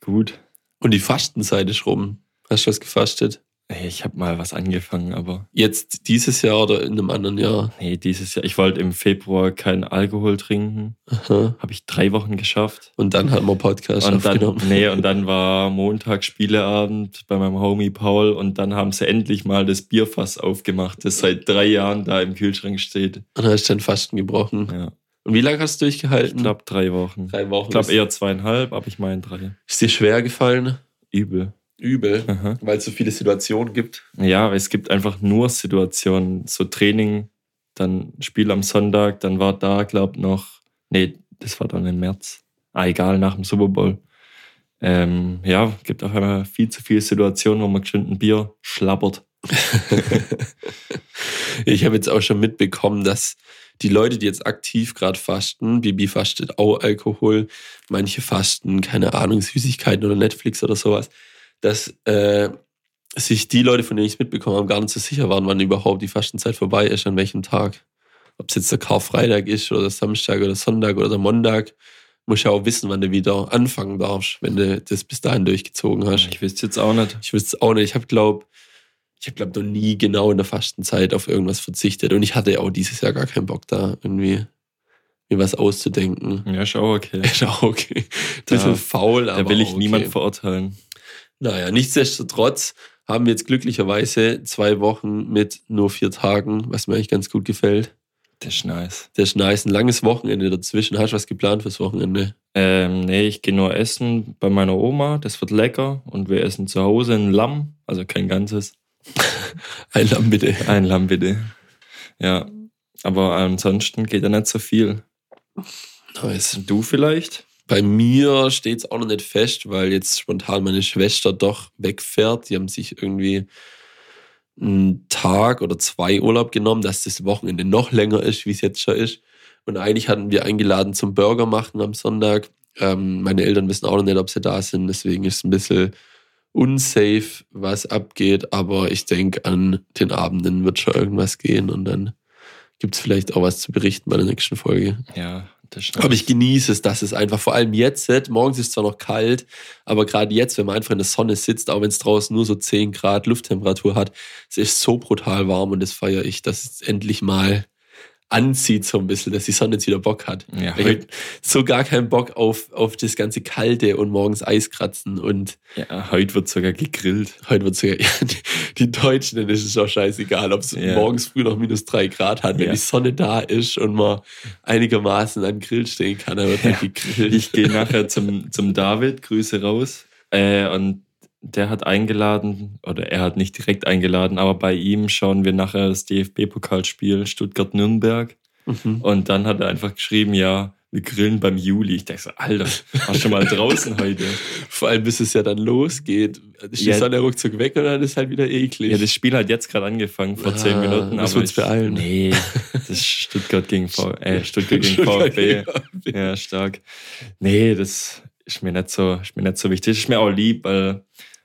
B: Gut.
A: Und die Fastenzeit ist rum. Hast du was gefastet?
B: Hey, ich habe mal was angefangen, aber
A: Jetzt dieses Jahr oder in einem anderen Jahr?
B: nee, dieses Jahr. Ich wollte im Februar keinen Alkohol trinken. Habe ich drei Wochen geschafft.
A: Und dann haben wir Podcast
B: Und dann, [laughs] nee, und dann [laughs] war Montag Spieleabend bei meinem Homie Paul und dann haben sie endlich mal das Bierfass aufgemacht, das seit drei Jahren da im Kühlschrank steht.
A: Und dann hast du den Fasten gebrochen.
B: Ja,
A: Und wie lange hast du
B: ich
A: durchgehalten?
B: glaube drei Wochen.
A: drei Wochen.
B: Ich glaube eher zweieinhalb, aber ich meine drei.
A: Ist dir schwer gefallen?
B: Übel.
A: Übel.
B: Aha.
A: Weil es so viele Situationen gibt.
B: Ja, es gibt einfach nur Situationen, so Training, dann Spiel am Sonntag, dann war da, glaub noch, nee, das war dann im März. Ah, egal, nach dem Super Bowl. Ähm, ja, gibt auch einmal viel zu viele Situationen, wo man geschwind ein Bier schlabbert. [laughs]
A: Ich habe jetzt auch schon mitbekommen, dass die Leute, die jetzt aktiv gerade fasten, Bibi fastet auch Alkohol, manche fasten, keine Ahnung, Süßigkeiten oder Netflix oder sowas, dass äh, sich die Leute, von denen ich es mitbekommen habe, gar nicht so sicher waren, wann überhaupt die Fastenzeit vorbei ist, an welchem Tag. Ob es jetzt der Karfreitag ist oder der Samstag oder Sonntag oder der Montag, musst ja auch wissen, wann du wieder anfangen darfst, wenn du das bis dahin durchgezogen hast.
B: Ich wüsste jetzt auch nicht.
A: Ich wüsste es auch nicht. Ich habe, glaube ich, habe, glaube noch nie genau in der Fastenzeit auf irgendwas verzichtet. Und ich hatte ja auch dieses Jahr gar keinen Bock, da irgendwie mir was auszudenken.
B: Ja, ist auch okay. [laughs]
A: Ist auch okay. Bisschen
B: Da-
A: faul, aber
B: Da will ich
A: okay.
B: niemand verurteilen.
A: Naja, nichtsdestotrotz haben wir jetzt glücklicherweise zwei Wochen mit nur vier Tagen, was mir eigentlich ganz gut gefällt.
B: Das ist nice.
A: Das ist nice. Ein langes Wochenende dazwischen. Hast du was geplant fürs Wochenende?
B: Ähm, nee, ich gehe nur essen bei meiner Oma, das wird lecker. Und wir essen zu Hause ein Lamm, also kein ganzes. [laughs]
A: Ein Lamm bitte.
B: Ein Lamm bitte. Ja, aber ansonsten geht da nicht so viel.
A: Nice.
B: Du vielleicht?
A: Bei mir steht es auch noch nicht fest, weil jetzt spontan meine Schwester doch wegfährt. Die haben sich irgendwie einen Tag oder zwei Urlaub genommen, dass das Wochenende noch länger ist, wie es jetzt schon ist. Und eigentlich hatten wir eingeladen zum Burger machen am Sonntag. Ähm, meine Eltern wissen auch noch nicht, ob sie da sind. Deswegen ist es ein bisschen unsafe, was abgeht. Aber ich denke, an den Abenden wird schon irgendwas gehen und dann gibt es vielleicht auch was zu berichten bei der nächsten Folge.
B: Ja, das ist
A: Aber ich genieße es, dass es einfach, vor allem jetzt, morgens ist es zwar noch kalt, aber gerade jetzt, wenn man einfach in der Sonne sitzt, auch wenn es draußen nur so 10 Grad Lufttemperatur hat, es ist so brutal warm und das feiere ich, dass es endlich mal anzieht so ein bisschen, dass die Sonne jetzt wieder Bock hat.
B: Ja,
A: Ich hab so gar keinen Bock auf, auf das ganze Kalte und morgens Eiskratzen und
B: ja, heute wird sogar gegrillt.
A: heute wird sogar, [laughs] die, Deutschen, denen ist es auch scheißegal, ob es
B: Ja.
A: morgens früh noch minus drei Grad hat, wenn
B: Ja.
A: die Sonne da ist und man einigermaßen an Grill stehen kann, dann wird halt gegrillt.
B: Ich gehe nachher zum, zum David, Grüße raus. Äh, und der hat eingeladen, oder er hat nicht direkt eingeladen, aber bei ihm schauen wir nachher das DFB-Pokalspiel Stuttgart-Nürnberg.
A: Mhm.
B: Und dann hat er einfach geschrieben, ja, wir grillen beim Juli. Ich dachte so, Alter, warst schon mal draußen [laughs] heute?
A: Vor allem, bis es ja dann losgeht, ist
B: Ja.
A: Sonne ruckzuck weg und dann ist halt wieder eklig.
B: Ja, das Spiel hat jetzt gerade angefangen, vor
A: Ah,
B: zehn Minuten. aber
A: uns beeilen.
B: Nee, [laughs] das ist Stuttgart gegen, v äh, Stuttgart gegen VfB. Ja, stark. Nee, das ist mir nicht so, ist mir nicht so wichtig. Das ist mir auch lieb, weil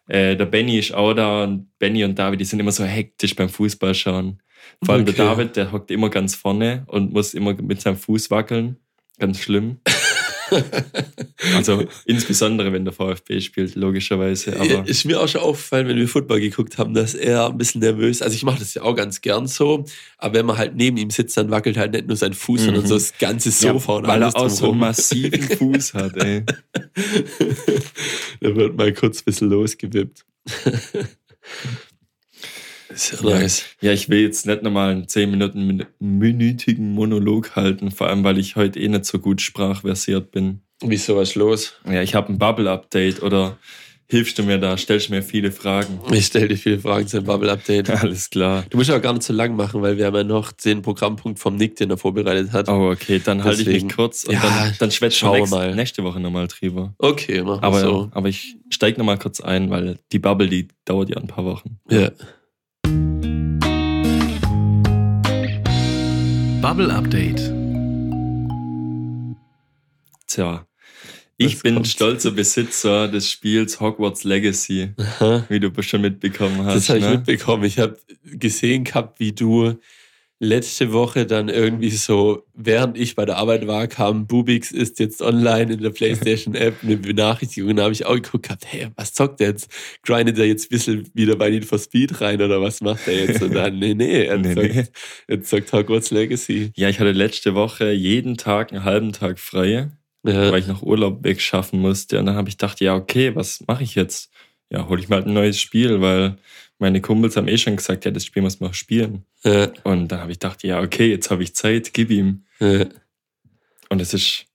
B: äh, der Benny ist auch da und Benny und David, die sind immer so hektisch beim Fußball schauen. Vor allem
A: Okay.
B: der David, der hockt immer ganz vorne und muss immer mit seinem Fuß wackeln. Ganz schlimm. [laughs] also insbesondere, wenn der VfB spielt, logischerweise. Aber
A: ist mir auch schon aufgefallen, wenn wir Football geguckt haben, dass er ein bisschen nervös Also ich mache das ja auch ganz gern so, aber wenn man halt neben ihm sitzt, dann wackelt halt nicht nur sein Fuß, sondern
B: Mhm.
A: so das ganze Sofa und
B: weil
A: alles
B: er auch so einen massiven Fuß hat, ey. [laughs]
A: Da wird mal kurz ein bisschen losgewippt. [laughs] Ist ja nice.
B: Ja, ich will jetzt nicht nochmal einen 10 Minuten min- minütigen Monolog halten, vor allem weil ich heute eh nicht so gut sprachversiert bin.
A: Wieso was los?
B: Ja, ich habe ein Bubble-Update oder hilfst du mir da, stellst mir viele Fragen.
A: Ich stelle dir viele Fragen zum Bubble-Update. [laughs]
B: Alles klar.
A: Du musst auch gar nicht so lang machen, weil wir haben ja noch den Programmpunkt vom Nick, den er vorbereitet hat.
B: Oh, okay, dann halte ich mich kurz und
A: Ja,
B: dann, dann wir nächste,
A: mal.
B: nächste Woche nochmal drüber.
A: Okay, machen wir
B: Aber,
A: so.
B: aber ich steig nochmal kurz ein, weil die Bubble, die dauert ja ein paar Wochen.
A: Ja.
C: Bubble Update.
B: Tja, ich
A: Was
B: bin
A: kommt?
B: stolzer Besitzer des Spiels Hogwarts Legacy,
A: Aha.
B: wie du schon mitbekommen hast.
A: Das habe ich
B: ne?
A: mitbekommen. Ich habe gesehen gehabt, wie du letzte Woche dann irgendwie so, während ich bei der Arbeit war, kam Bubix ist jetzt online in der PlayStation-App eine Benachrichtigung. Da habe ich auch geguckt, gehabt, hey, was zockt der jetzt? Grindet er jetzt ein bisschen wieder bei Need for Speed rein oder was macht er jetzt? Und dann, nee, nee, er [laughs]
B: Nee,
A: zockt,
B: nee.
A: er zockt Hogwarts Legacy.
B: Ja, ich hatte letzte Woche jeden Tag einen halben Tag frei,
A: Ja,
B: weil ich noch Urlaub wegschaffen musste. Und dann habe ich gedacht, ja, okay, was mache ich jetzt? Ja, hole ich mal halt ein neues Spiel, weil meine Kumpels haben eh schon gesagt, ja, das Spiel muss man auch spielen.
A: ja,
B: Und dann habe ich gedacht, ja, okay, jetzt habe ich Zeit, gib ihm.
A: ja.
B: Und es ist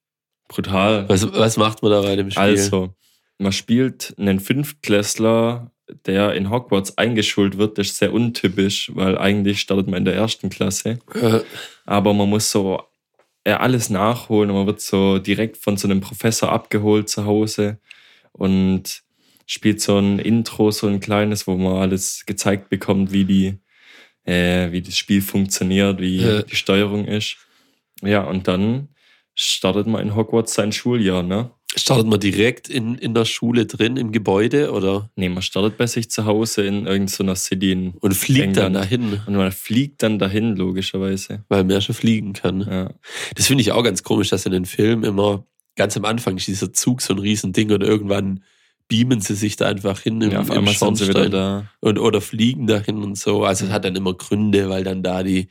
B: brutal.
A: Was, was macht man da rein im Spiel?
B: Also, man spielt einen Fünftklässler, der in Hogwarts eingeschult wird. Das ist sehr untypisch, weil eigentlich startet man in der ersten Klasse.
A: Ja,
B: Aber man muss so äh, alles nachholen und man wird so direkt von so einem Professor abgeholt zu Hause und spielt so ein Intro, so ein kleines, wo man alles gezeigt bekommt, wie die, äh, wie das Spiel funktioniert, wie
A: Ja.
B: die Steuerung ist. Ja, und dann startet man in Hogwarts sein Schuljahr, ne?
A: Startet man direkt in, in der Schule drin, im Gebäude, oder?
B: Nee, man startet bei sich zu Hause in irgendeiner City in,
A: Und fliegt dann
B: England.
A: dahin,
B: und man fliegt dann dahin, logischerweise.
A: weil man ja schon fliegen kann.
B: Ja.
A: Das finde ich auch ganz komisch, dass in den Filmen immer ganz am Anfang ist dieser Zug so ein Riesending und irgendwann beamen sie sich da einfach hin im,
B: ja, auf einmal sind sie wieder da.
A: und oder fliegen dahin und so. Also es hat dann immer Gründe, weil dann da die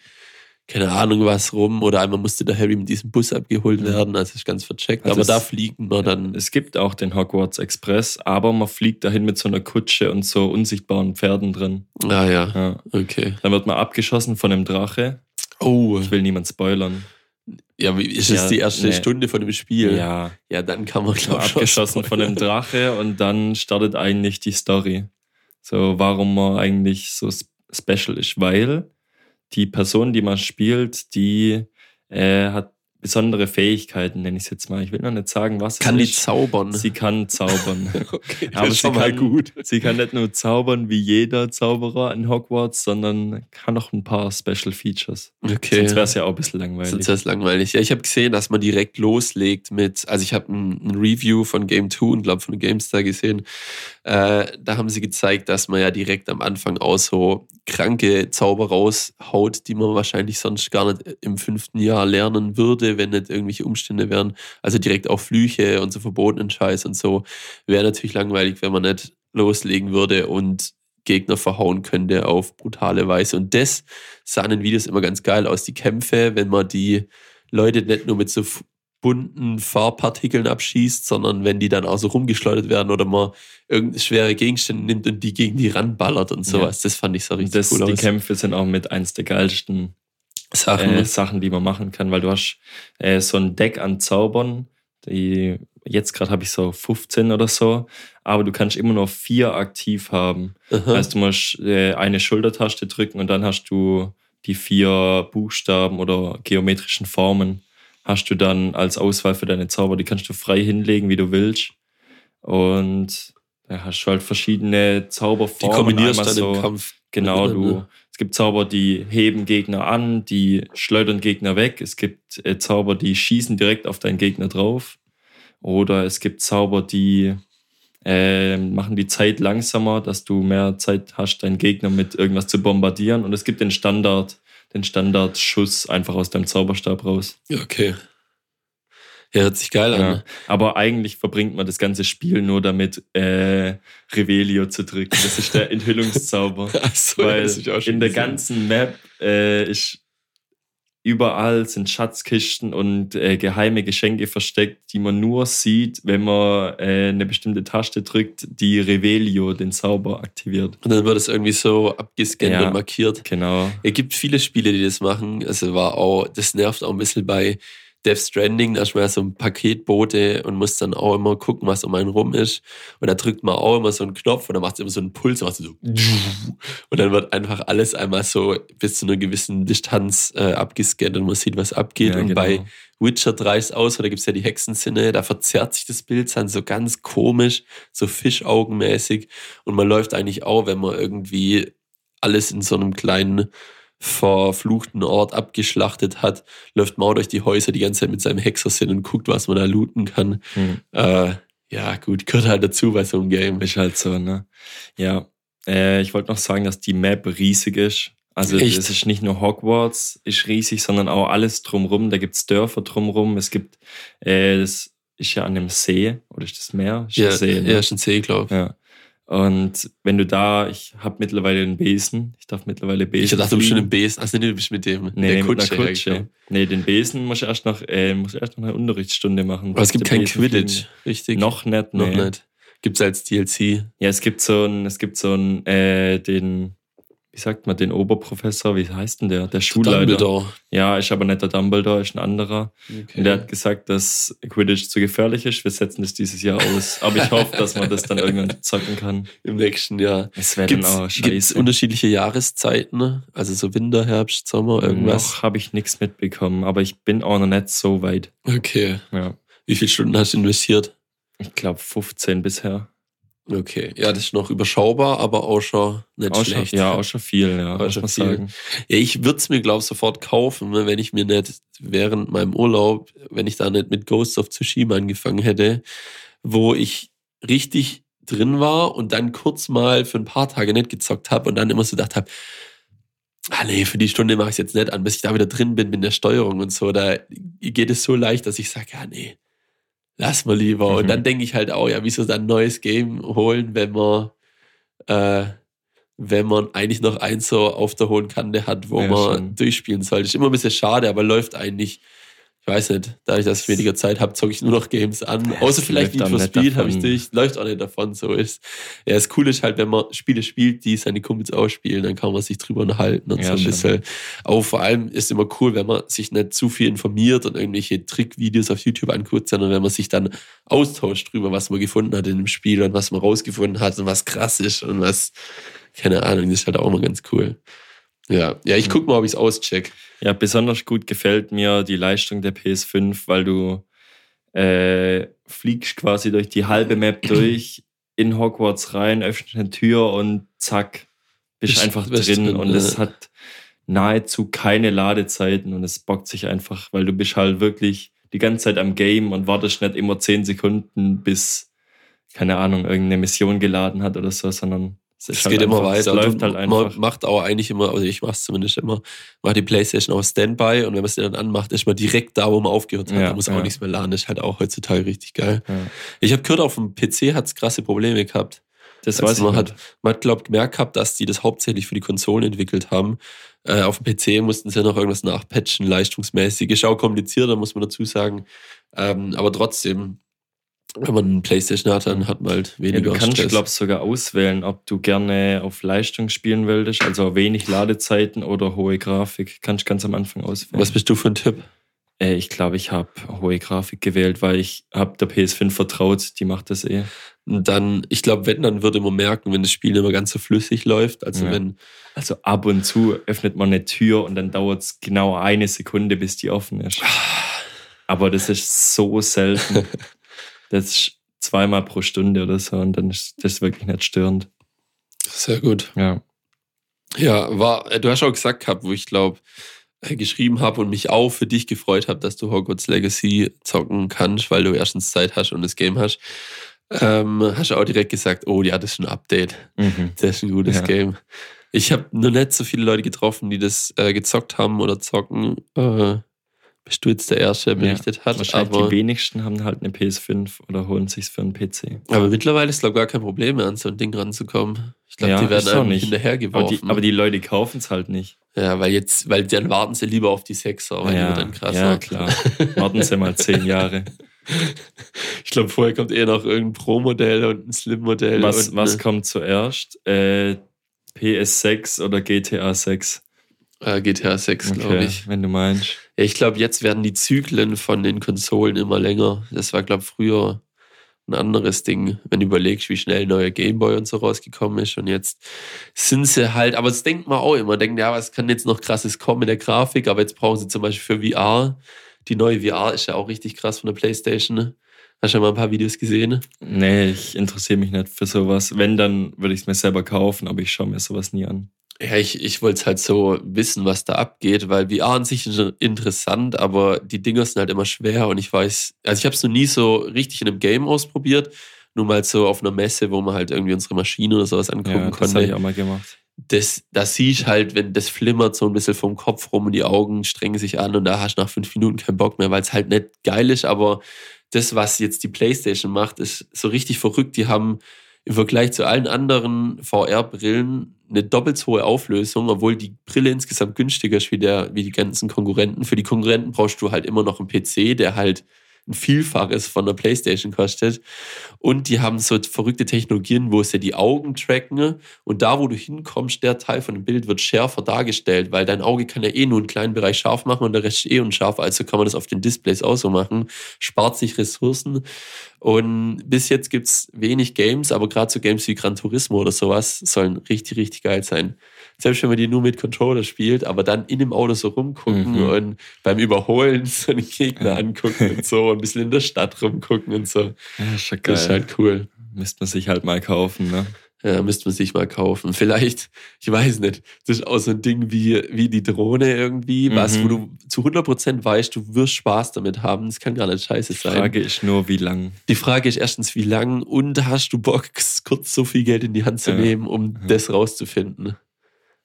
A: keine Ahnung was rum oder einmal musste der Harry mit diesem Bus abgeholt werden. Also ist ganz vercheckt.
B: Also
A: Aber
B: es-
A: da fliegen wir dann.
B: Es gibt auch den Hogwarts Express, aber man fliegt dahin mit so einer Kutsche und so unsichtbaren Pferden drin.
A: Ah ja,
B: Ja.
A: okay.
B: Dann wird man abgeschossen von einem Drache.
A: Oh,
B: Ich will niemand spoilern.
A: Ja, wie ist
B: Ja,
A: es die erste
B: nee.
A: Stunde von dem Spiel?
B: Ja,
A: Ja, dann kann man
B: so
A: glaub, schon
B: abgeschossen von einem. Drache und dann startet eigentlich die Story. So, warum man eigentlich so special ist, weil die Person, die man spielt, die äh, hat besondere Fähigkeiten, nenne ich es jetzt mal. Ich will noch nicht sagen, was
A: Kann
B: es
A: die
B: ist.
A: zaubern.
B: Sie kann zaubern. [laughs]
A: okay, das
B: Aber
A: ist
B: sie
A: schon mal
B: kann,
A: gut.
B: sie kann nicht nur zaubern wie jeder Zauberer in Hogwarts, sondern kann noch ein paar Special Features.
A: Okay.
B: Sonst wäre es ja auch ein bisschen langweilig.
A: Sonst wäre es langweilig. Ja, ich habe gesehen, dass man direkt loslegt mit, also ich habe ein, ein Review von Game 2 und glaube von GameStar gesehen. Äh, da haben sie gezeigt, dass man ja direkt am Anfang auch so kranke Zauber raushaut, die man wahrscheinlich sonst gar nicht im fünften Jahr lernen würde, wenn nicht irgendwelche Umstände wären. Also direkt auch Flüche und so verbotenen Scheiß und so. Wäre natürlich langweilig, wenn man nicht loslegen würde und Gegner verhauen könnte auf brutale Weise. Und das sah in den Videos immer ganz geil aus, die Kämpfe, wenn man die Leute nicht nur mit so bunten Farbpartikeln abschießt, sondern wenn die dann auch so rumgeschleudert werden oder man irgendeine schwere Gegenstände nimmt und die gegen die ranballert und sowas. Das fand ich so richtig
B: das,
A: cool
B: die
A: aus.
B: Kämpfe sind auch mit eins der geilsten
A: Sachen.
B: äh, Sachen, die man machen kann, weil du hast äh, so ein Deck an Zaubern, die jetzt gerade habe ich so 15 oder so, aber du kannst immer nur vier aktiv haben.
A: Aha.
B: Heißt, du musst äh, eine Schultertaste drücken und dann hast du die vier Buchstaben oder geometrischen Formen hast du dann als Auswahl für deine Zauber. Die kannst du frei hinlegen, wie du willst. Und da hast du halt verschiedene
A: die
B: Zauberformen.
A: kombinierst
B: einmal
A: dann im Kampf.
B: Genau, du. Es gibt Zauber, die heben Gegner an, die schleudern Gegner weg. Es gibt äh, Zauber, die schießen direkt auf deinen Gegner drauf. Oder es gibt Zauber, die äh, machen die Zeit langsamer, dass du mehr Zeit hast, deinen Gegner mit irgendwas zu bombardieren. Und es gibt den Standard, den Standardschuss einfach aus deinem Zauberstab raus.
A: Ja, okay. Ja, hört sich geil an.
B: Ja. Aber eigentlich verbringt man das ganze Spiel nur damit, äh, Revelio zu drücken. Das ist der [laughs] Enthüllungszauber.
A: Achso,
B: Weil
A: das hab ich auch schon
B: in der
A: gesehen.
B: ganzen Map äh, ist überall sind Schatzkisten und äh, geheime Geschenke versteckt, die man nur sieht, wenn man äh, eine bestimmte Taste drückt, die Revelio, den Zauber, aktiviert.
A: Und dann wird es irgendwie so abgescannt
B: Ja.
A: und markiert.
B: Genau.
A: Es gibt viele Spiele, die das machen. Also war auch, das nervt auch ein bisschen bei Death Stranding, da ist man ja so ein Paketbote und muss dann auch immer gucken, was um einen rum ist. Und da drückt man auch immer so einen Knopf und dann macht es immer so einen Puls, macht so und dann wird einfach alles einmal so bis zu einer gewissen Distanz äh, abgescannt und man sieht, was abgeht.
B: Ja,
A: und
B: genau.
A: bei Witcher 3 ist aus, da gibt's ja die Hexensinne, da verzerrt sich das Bild dann so ganz komisch, so fischaugenmäßig. Und man läuft eigentlich auch, wenn man irgendwie alles in so einem kleinen verfluchten Ort abgeschlachtet hat, läuft auch durch die Häuser die ganze Zeit mit seinem Hexersinn und guckt, was man da looten kann.
B: Hm.
A: Äh, ja, gut, gehört halt dazu bei so einem Game.
B: Ist halt so, ne? Ja. Äh, ich wollte noch sagen, dass die Map riesig ist. Also
A: Echt?
B: es ist nicht nur Hogwarts, ist riesig, sondern auch alles drumrum. Da gibt's Dörfer drumrum. Es gibt, äh, das ist ja an einem See, oder ist das Meer? Ist
A: Ja,
B: ein See, ne?
A: ja, ist ein See, glaube
B: ja. Und wenn du da, ich habe mittlerweile einen Besen, ich darf mittlerweile Besen.
A: ich. Dachte, du bist schon
B: fliegen.
A: im Besen. Also nee, du bist mit dem
B: Nee,
A: der
B: mit einer
A: Kutsche.
B: Kutsche.
A: hergekommen.
B: Nee, den Besen muss ich erst noch, äh, muss ich erst noch eine Unterrichtsstunde machen.
A: Aber es gibt kein
B: Besen
A: Quidditch,
B: fliegen.
A: richtig?
B: Noch nicht,
A: Noch
B: nee.
A: nicht. Gibt's als DLC.
B: Ja, es gibt so ein, es gibt so ein, äh, den, wie sagt man, den Oberprofessor, wie heißt denn der? Der Schulleiter.
A: Dumbledore.
B: Ja, ist aber nicht der Dumbledore, ist ein anderer.
A: Okay.
B: Und der hat gesagt, dass Quidditch zu gefährlich ist. Wir setzen das dieses Jahr aus. Aber ich hoffe, dass man das dann irgendwann [laughs] zocken kann.
A: Im nächsten Jahr.
B: Es wäre dann
A: Gibt's,
B: auch
A: gibt's
B: scheiße.
A: unterschiedliche Jahreszeiten? Also so Winter, Herbst, Sommer, irgendwas?
B: Noch habe ich nichts mitbekommen, aber ich bin auch noch nicht so weit.
A: Okay.
B: Ja.
A: Wie viele Stunden hast du investiert?
B: Ich glaube 15 bisher.
A: Okay. Ja, das ist noch überschaubar, aber auch schon nicht
B: Auch schon,
A: schlecht.
B: ja, auch schon viel, ja,
A: Auch
B: muss
A: schon
B: man
A: viel.
B: sagen.
A: Ja, ich würde es mir, glaube ich, sofort kaufen, ne, wenn ich mir nicht während meinem Urlaub, wenn ich da nicht mit Ghost of Tsushima angefangen hätte, wo ich richtig drin war und dann kurz mal für ein paar Tage nicht gezockt habe und dann immer so gedacht habe, ah nee, für die Stunde mache ich es jetzt nicht an, bis ich da wieder drin bin mit der Steuerung und so. Da geht es so leicht, dass ich sage, ja nee, lass mal lieber.
B: Mhm.
A: Und dann denke ich halt auch, ja, wieso dann ein neues Game holen, wenn man äh, wenn man eigentlich noch eins so auf der hohen Kante hat, wo
B: Ja,
A: man
B: schon.
A: durchspielen sollte. Ist immer ein bisschen schade, aber läuft eigentlich. Ich weiß nicht, dadurch, dass ich weniger Zeit habe, zocke ich nur noch Games an.
B: Ja,
A: Außer vielleicht Need for Speed habe ich durch. Läuft auch nicht davon, so ist. Ja, das Coole ist halt, wenn man Spiele spielt, die seine Kumpels ausspielen, dann kann man sich drüber unterhalten und
B: Ja,
A: so ein bisschen. Aber vor allem ist immer cool, wenn man sich nicht zu viel informiert und irgendwelche Trickvideos auf YouTube anguckt, sondern wenn man sich dann austauscht drüber, was man gefunden hat in dem Spiel und was man rausgefunden hat und was krass ist und was, keine Ahnung, das ist halt auch immer ganz cool. Ja, ja, ich guck mal, ob ich es auscheck.
B: Ja, besonders gut gefällt mir die Leistung der PS5, weil du äh, fliegst quasi durch die halbe Map [clears throat] durch, in Hogwarts rein, öffnest eine Tür und zack, bist
A: Bist-
B: einfach
A: bist
B: drin.
A: drin,
B: und
A: ja.
B: es hat nahezu keine Ladezeiten und es bockt sich einfach, weil du bist halt wirklich die ganze Zeit am Game und wartest nicht immer 10 Sekunden, bis, keine Ahnung, irgendeine Mission geladen hat oder so, sondern es, ist
A: Es
B: halt
A: geht immer
B: einfach,
A: weiter.
B: Es läuft halt
A: man
B: einfach.
A: macht auch eigentlich immer, also ich mach's zumindest immer, macht die Playstation auf Standby und wenn man es dann anmacht, ist man direkt da, wo man aufgehört hat.
B: Ja,
A: da muss auch
B: ja.
A: nichts mehr laden. Das ist halt auch heutzutage richtig geil.
B: Ja.
A: Ich habe gehört, auf dem PC hat's krasse Probleme gehabt.
B: Das
A: Also
B: weiß ich
A: man
B: nicht.
A: hat, man hat, glaubt, gemerkt gehabt, dass die das hauptsächlich für die Konsolen entwickelt haben. Äh, auf dem PC mussten sie ja noch irgendwas nachpatchen, leistungsmäßig. Ist auch komplizierter, muss man dazu sagen. Ähm, aber trotzdem, wenn man eine Playstation hat, dann hat man halt
B: Ja,
A: weniger
B: du kannst, glaube ich, sogar auswählen, ob du gerne auf Leistung spielen willst, also wenig Ladezeiten oder hohe Grafik. Kannst ganz am Anfang auswählen.
A: Was bist du für ein Typ?
B: äh, ich glaube, ich habe hohe Grafik gewählt, weil ich habe der PS5 vertraut, die macht das eh.
A: Und dann, ich glaube, wenn, dann würde man merken, wenn das Spiel nicht mehr ganz so flüssig läuft. Also
B: Ja.
A: wenn,
B: Also ab und zu öffnet man eine Tür und dann dauert es genau eine Sekunde, bis die offen ist. Aber das ist so selten. [laughs] Das ist zweimal pro Stunde oder so und dann ist das wirklich nicht störend.
A: sehr gut.
B: Ja.
A: Ja, war, äh, du hast auch gesagt gehabt, wo ich glaube, geschrieben habe und mich auch für dich gefreut habe, dass du Hogwarts Legacy zocken kannst, weil du erstens Zeit hast und das Game hast. Ähm, hast du auch direkt gesagt, oh ja, das ist ein Update.
B: Mhm.
A: Das ist ein gutes
B: Ja.
A: Game. Ich habe nur nicht so viele Leute getroffen, die das äh, gezockt haben oder zocken. Äh, bist du jetzt der Erste, der berichtet hat.
B: Wahrscheinlich
A: Aber,
B: die wenigsten haben halt eine PS5 oder holen sich's für einen PC.
A: aber mittlerweile ist, glaube ich, gar kein Problem mehr, an so ein Ding ranzukommen. Ich glaube,
B: Ja,
A: die werden einem
B: nicht. Aber
A: hinterhergeworfen.
B: die, aber die Leute kaufen es halt nicht.
A: ja, weil jetzt, weil dann warten sie lieber auf die Sechser, weil die wird dann krasser.
B: ja, klar. Warten Sie mal zehn Jahre. [laughs]
A: Ich glaube, vorher kommt eher noch irgendein Pro-Modell und ein Slim-Modell.
B: Was, was kommt zuerst? Äh, PS6 oder GTA 6?
A: äh, GTA 6, glaube ich.
B: wenn du meinst.
A: Ich glaube, jetzt werden die Zyklen von den Konsolen immer länger. Das war, glaube ich, früher ein anderes Ding, wenn du überlegst, wie schnell neuer Gameboy und so rausgekommen ist. Und jetzt sind sie halt, aber das denkt man auch immer, denken, ja, was kann jetzt noch krasses kommen mit der Grafik, aber jetzt brauchen sie zum Beispiel für VR. Die neue VR ist ja auch richtig krass von der Playstation. ne? Hast du ja mal ein paar Videos gesehen?
B: Nee, ich interessiere mich nicht für sowas. Wenn, dann würde ich es mir selber kaufen, aber ich schaue mir sowas nie an.
A: Ja, ich, ich wollte es halt so wissen, was da abgeht, weil VR an sich ist interessant, aber die Dinger sind halt immer schwer und ich weiß, also ich habe es noch nie so richtig in einem Game ausprobiert, nur mal so auf einer Messe, wo man halt irgendwie unsere Maschine oder sowas angucken
B: Ja, das habe
A: konnte.
B: ich auch mal gemacht.
A: das, das siehst ich halt, wenn das flimmert so ein bisschen vom Kopf rum und die Augen strengen sich an und da hast du nach fünf Minuten keinen Bock mehr, weil es halt nicht geil ist, aber das, was jetzt die PlayStation macht, ist so richtig verrückt. Die haben im Vergleich zu allen anderen VR-Brillen eine doppelt so hohe Auflösung, obwohl die Brille insgesamt günstiger ist wie, der, wie die ganzen Konkurrenten. Für die Konkurrenten brauchst du halt immer noch einen PC, der halt ein Vielfaches von der Playstation kostet. Und die haben so verrückte Technologien, wo sie die Augen tracken und da, wo du hinkommst, der Teil von dem Bild wird schärfer dargestellt, weil dein Auge kann ja eh nur einen kleinen Bereich scharf machen und der Rest ist eh unscharf, also kann man das auf den Displays auch so machen, spart sich Ressourcen. Und bis jetzt gibt's wenig Games, aber gerade so Games wie Gran Turismo oder sowas sollen richtig, richtig geil sein selbst wenn man die nur mit Controller spielt, aber dann in dem Auto so rumgucken mhm. und beim Überholen so einen Gegner angucken und so, ein bisschen in der Stadt rumgucken und so.
B: Ja, ist schon geil. Das ist halt cool. Müsste man sich halt mal kaufen, ne?
A: Ja, müsste man sich mal kaufen. Vielleicht, ich weiß nicht, das ist auch so ein Ding wie, wie die Drohne irgendwie, mhm. was, wo du zu 100% weißt, du wirst Spaß damit haben. Das kann gar nicht scheiße sein.
B: Die Frage ist nur, wie lang.
A: Die Frage ist erstens, wie lang und hast du Bock, [laughs] kurz so viel Geld in die Hand zu ja. nehmen, um ja. das rauszufinden.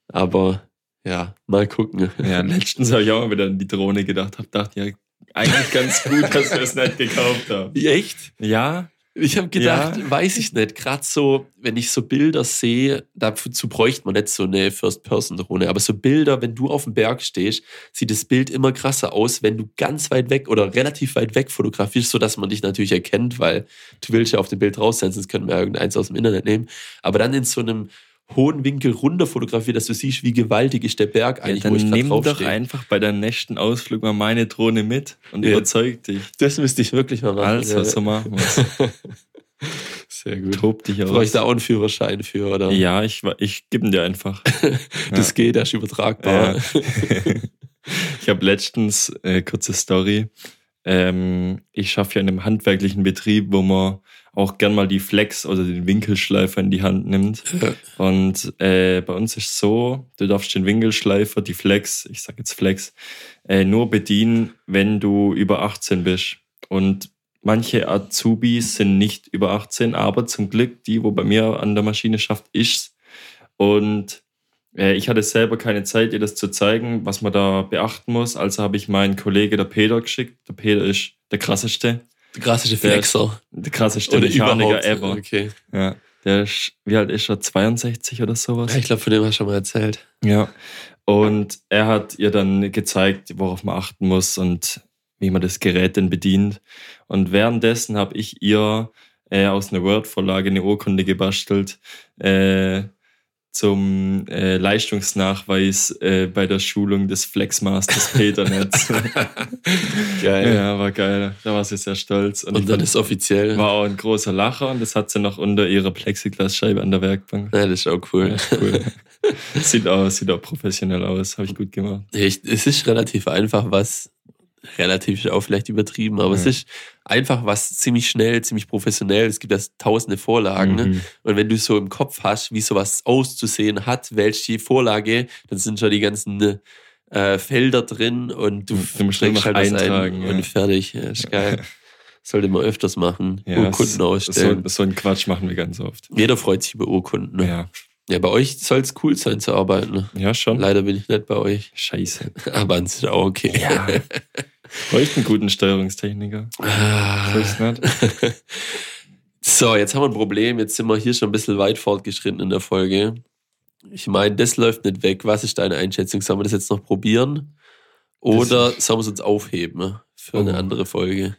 A: Aber ja, mal gucken.
B: Ja, [laughs] letztens habe ich auch mal wieder an die Drohne gedacht, habe gedacht, ja, eigentlich ganz gut, dass wir es nicht gekauft haben. [laughs]
A: Echt?
B: Ja.
A: Ich habe gedacht, ja. weiß ich nicht, gerade so, wenn ich so Bilder sehe, dazu bräuchte man nicht so eine First-Person-Drohne, aber so Bilder, wenn du auf dem Berg stehst, sieht das Bild immer krasser aus, wenn du ganz weit weg oder relativ weit weg fotografierst, sodass man dich natürlich erkennt, weil du willst ja auf dem Bild raus sein, sonst können wir irgendeins aus dem Internet nehmen. Aber dann in so einem hohen Winkel runter fotografiert, dass du siehst, wie gewaltig ist der Berg eigentlich,
B: ja, dann wo ich nimm doch einfach bei deinem nächsten Ausflug mal meine Drohne mit und ja. überzeug dich.
A: Das müsste ich wirklich mal machen.
B: Also, ja. so machen wir's. [laughs]
A: Sehr gut.
B: Tob dich aus.
A: Brauche ich da auch einen Führerschein für, oder?
B: Ja, ich, ich gebe ihn dir einfach. [laughs]
A: das ja. geht, das ist übertragbar. Ja.
B: ich habe letztens, äh, kurze Story, ähm, ich schaffe ja in einem handwerklichen Betrieb, wo man auch gern mal die Flex oder den Winkelschleifer in die Hand nimmt. Ja. Und äh, bei uns ist so, du darfst den Winkelschleifer, die Flex, ich sag jetzt Flex, äh, nur bedienen, wenn du über 18 bist. Und manche Azubis sind nicht über 18, aber zum Glück die, wo bei mir an der Maschine schafft, ist. Und äh, ich hatte selber keine Zeit, ihr das zu zeigen, was man da beachten muss. Also habe ich meinen Kollege, der Peter, geschickt. Der Peter ist der krasseste.
A: Der krasseste Flexer.
B: Der, der krasseste oder ever. Okay. Ja. Der ist, wie alt ist er? 62 oder sowas?
A: Ja, ich glaube, von dem hast du schon mal erzählt.
B: Ja. Und er hat ihr dann gezeigt, worauf man achten muss und wie man das Gerät denn bedient. Und währenddessen habe ich ihr äh, aus einer Word-Vorlage eine Urkunde gebastelt, äh, zum äh, Leistungsnachweis äh, bei der Schulung des Flexmasters Peternetz. [laughs] geil. Ja, war geil. Da war sie sehr stolz.
A: Und, und dann ist offiziell.
B: War auch ein großer Lacher und das hat sie noch unter ihrer Plexiglasscheibe an der Werkbank.
A: Ja, das ist auch cool. Ja, cool.
B: sieht, auch, sieht auch professionell aus. Habe ich gut gemacht.
A: Ich, es ist relativ einfach, was relativ auch vielleicht übertrieben, aber ja. es ist einfach was ziemlich schnell, ziemlich professionell. Es gibt ja tausende Vorlagen. Mhm. Ne? Und wenn du so im Kopf hast, wie sowas auszusehen hat, welche Vorlage, dann sind schon die ganzen äh, Felder drin und du,
B: du musst halt was eintragen
A: ein und fertig. Ja, ist geil. Sollte man öfters machen.
B: Ja, Urkunden ausstellen. So, so einen Quatsch machen wir ganz oft.
A: Jeder freut sich über Urkunden. Ne?
B: Ja.
A: Ja, bei euch soll es cool sein zu arbeiten. Ne?
B: Ja, schon.
A: Leider bin ich nicht bei euch.
B: Scheiße. [laughs]
A: Aber es ist auch okay.
B: Ja. [laughs] Bräuchte einen guten Steuerungstechniker.
A: Ah. [laughs] so, jetzt haben wir ein Problem. Jetzt sind wir hier schon ein bisschen weit fortgeschritten in der Folge. Ich meine, das läuft nicht weg. Was ist deine Einschätzung? Sollen wir das jetzt noch probieren? Oder sollen wir es uns aufheben für oh. eine andere Folge?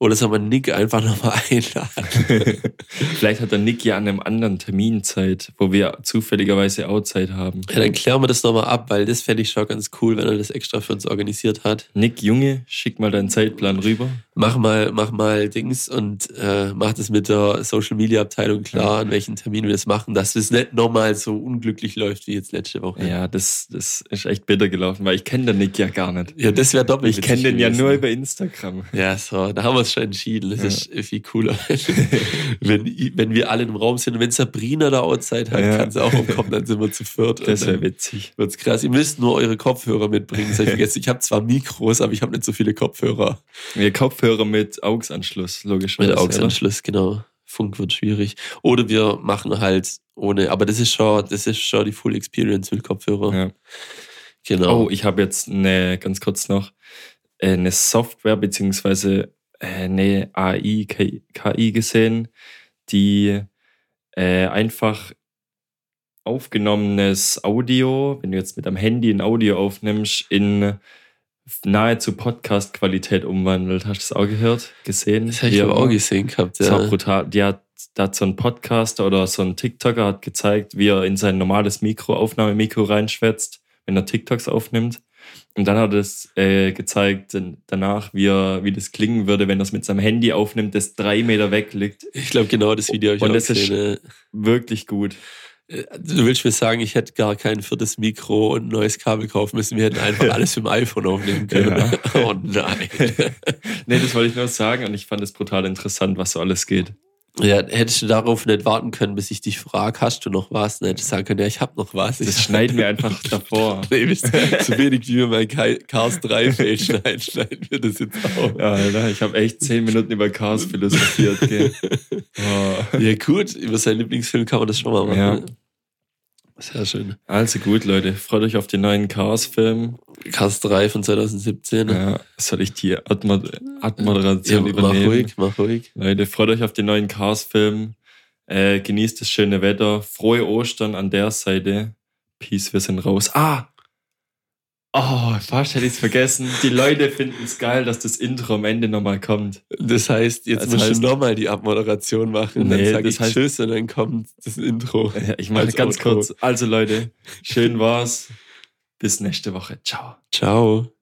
A: Oder soll man Nick einfach nochmal [laughs] einladen? [laughs]
B: Vielleicht hat der Nick ja an einem anderen Termin Zeit, wo wir zufälligerweise auch Zeit haben.
A: Ja, dann klären wir das nochmal ab, weil das fände ich schon ganz cool, wenn er das extra für uns organisiert hat.
B: Nick, Junge, schick mal deinen Zeitplan rüber.
A: Mach mal, mach mal Dings und äh, mach das mit der Social Media Abteilung klar, ja. an welchen Termin wir das machen, dass es nicht nochmal so unglücklich läuft wie jetzt letzte Woche.
B: Ja, das, das ist echt bitter gelaufen, weil ich kenne den Nick ja gar nicht.
A: Ja, das wäre doppelt.
B: Ich kenne den ja nur über Instagram.
A: Ja, so, da haben wir es schon entschieden. Das ja. ist viel cooler. [laughs] wenn, wenn wir alle im Raum sind und wenn Sabrina da outside hat, ja. kann sie auch umkommen, dann sind wir zu viert.
B: Das wäre witzig.
A: Wird's krass. Ihr müsst nur eure Kopfhörer mitbringen. Das ich Ich habe zwar Mikros, aber ich habe nicht so viele Kopfhörer.
B: Ja, Kopfhörer mit AUX-Anschluss, logisch.
A: Mit AUX-Anschluss, genau. Funk wird schwierig. Oder wir machen halt ohne, aber das ist schon, das ist schon die Full Experience mit Kopfhörer.
B: Ja.
A: Genau.
B: Oh, ich habe jetzt eine, ganz kurz noch, äh, eine Software beziehungsweise äh, eine AI, KI gesehen, die äh, einfach aufgenommenes Audio, wenn du jetzt mit deinem Handy ein Audio aufnimmst, in nahezu Podcast-Qualität umwandelt. Hast du das auch gehört, gesehen?
A: das habe ich aber
B: auch
A: gesehen gehabt.
B: das war
A: Ja.
B: brutal. Die hat, da hat so ein Podcaster oder so ein TikToker hat gezeigt, wie er in sein normales Mikro, Aufnahmemikro reinschwätzt, wenn er TikToks aufnimmt. Und dann hat er es äh, gezeigt danach, wie, er, wie das klingen würde, wenn er es mit seinem Handy aufnimmt, das drei Meter weg liegt.
A: Ich glaube, genau das Video habe ich
B: Und
A: auch
B: das ist-
A: gesehen.
B: Wirklich gut.
A: äh. Du willst mir sagen, ich hätte gar kein viertes Mikro und ein neues Kabel kaufen müssen. Wir hätten einfach [laughs] alles mit dem iPhone aufnehmen können.
B: Ja. [laughs]
A: Oh nein. [laughs]
B: nee, das wollte ich nur sagen und ich fand es brutal interessant, was so alles geht.
A: Ja, hättest du darauf nicht warten können, bis ich dich frage, hast du noch was? Dann hättest du sagen können, ja, ich habe noch was.
B: Das schneiden wir einfach [laughs] davor.
A: Nee, bist so wenig wie wir mein Cars 3 Fail schneiden, schneiden wir das jetzt auch.
B: Ja, Alter, ich habe echt zehn Minuten über Chaos philosophiert. Gell. Oh. [laughs]
A: Ja, gut, über seinen Lieblingsfilm kann man das schon mal machen.
B: Ja.
A: ne? Sehr schön.
B: Also gut, Leute, freut euch auf den neuen Chaos-Film.
A: Cars 3 von 2017.
B: Ja, soll ich die Admo Admoderation
A: Ja, mach
B: übernehmen?
A: ruhig, mach ruhig.
B: Leute, freut euch auf den neuen Chaos-Film. Äh, genießt das schöne Wetter. Frohe Ostern an der Seite. Peace, wir sind raus. Ah! Oh, fast hätte ich es vergessen. Die Leute finden es geil, dass das Intro am Ende nochmal kommt.
A: Das heißt, jetzt
B: Das
A: musst
B: heißt-
A: du nochmal die Abmoderation machen.
B: Nee,
A: dann sag
B: das
A: ich
B: heißt-
A: Tschüss und dann kommt das Intro.
B: Ja, Ich mache
A: Als
B: ganz
A: Outro.
B: kurz. Also Leute, schön war's. Bis nächste Woche. Ciao.
A: Ciao.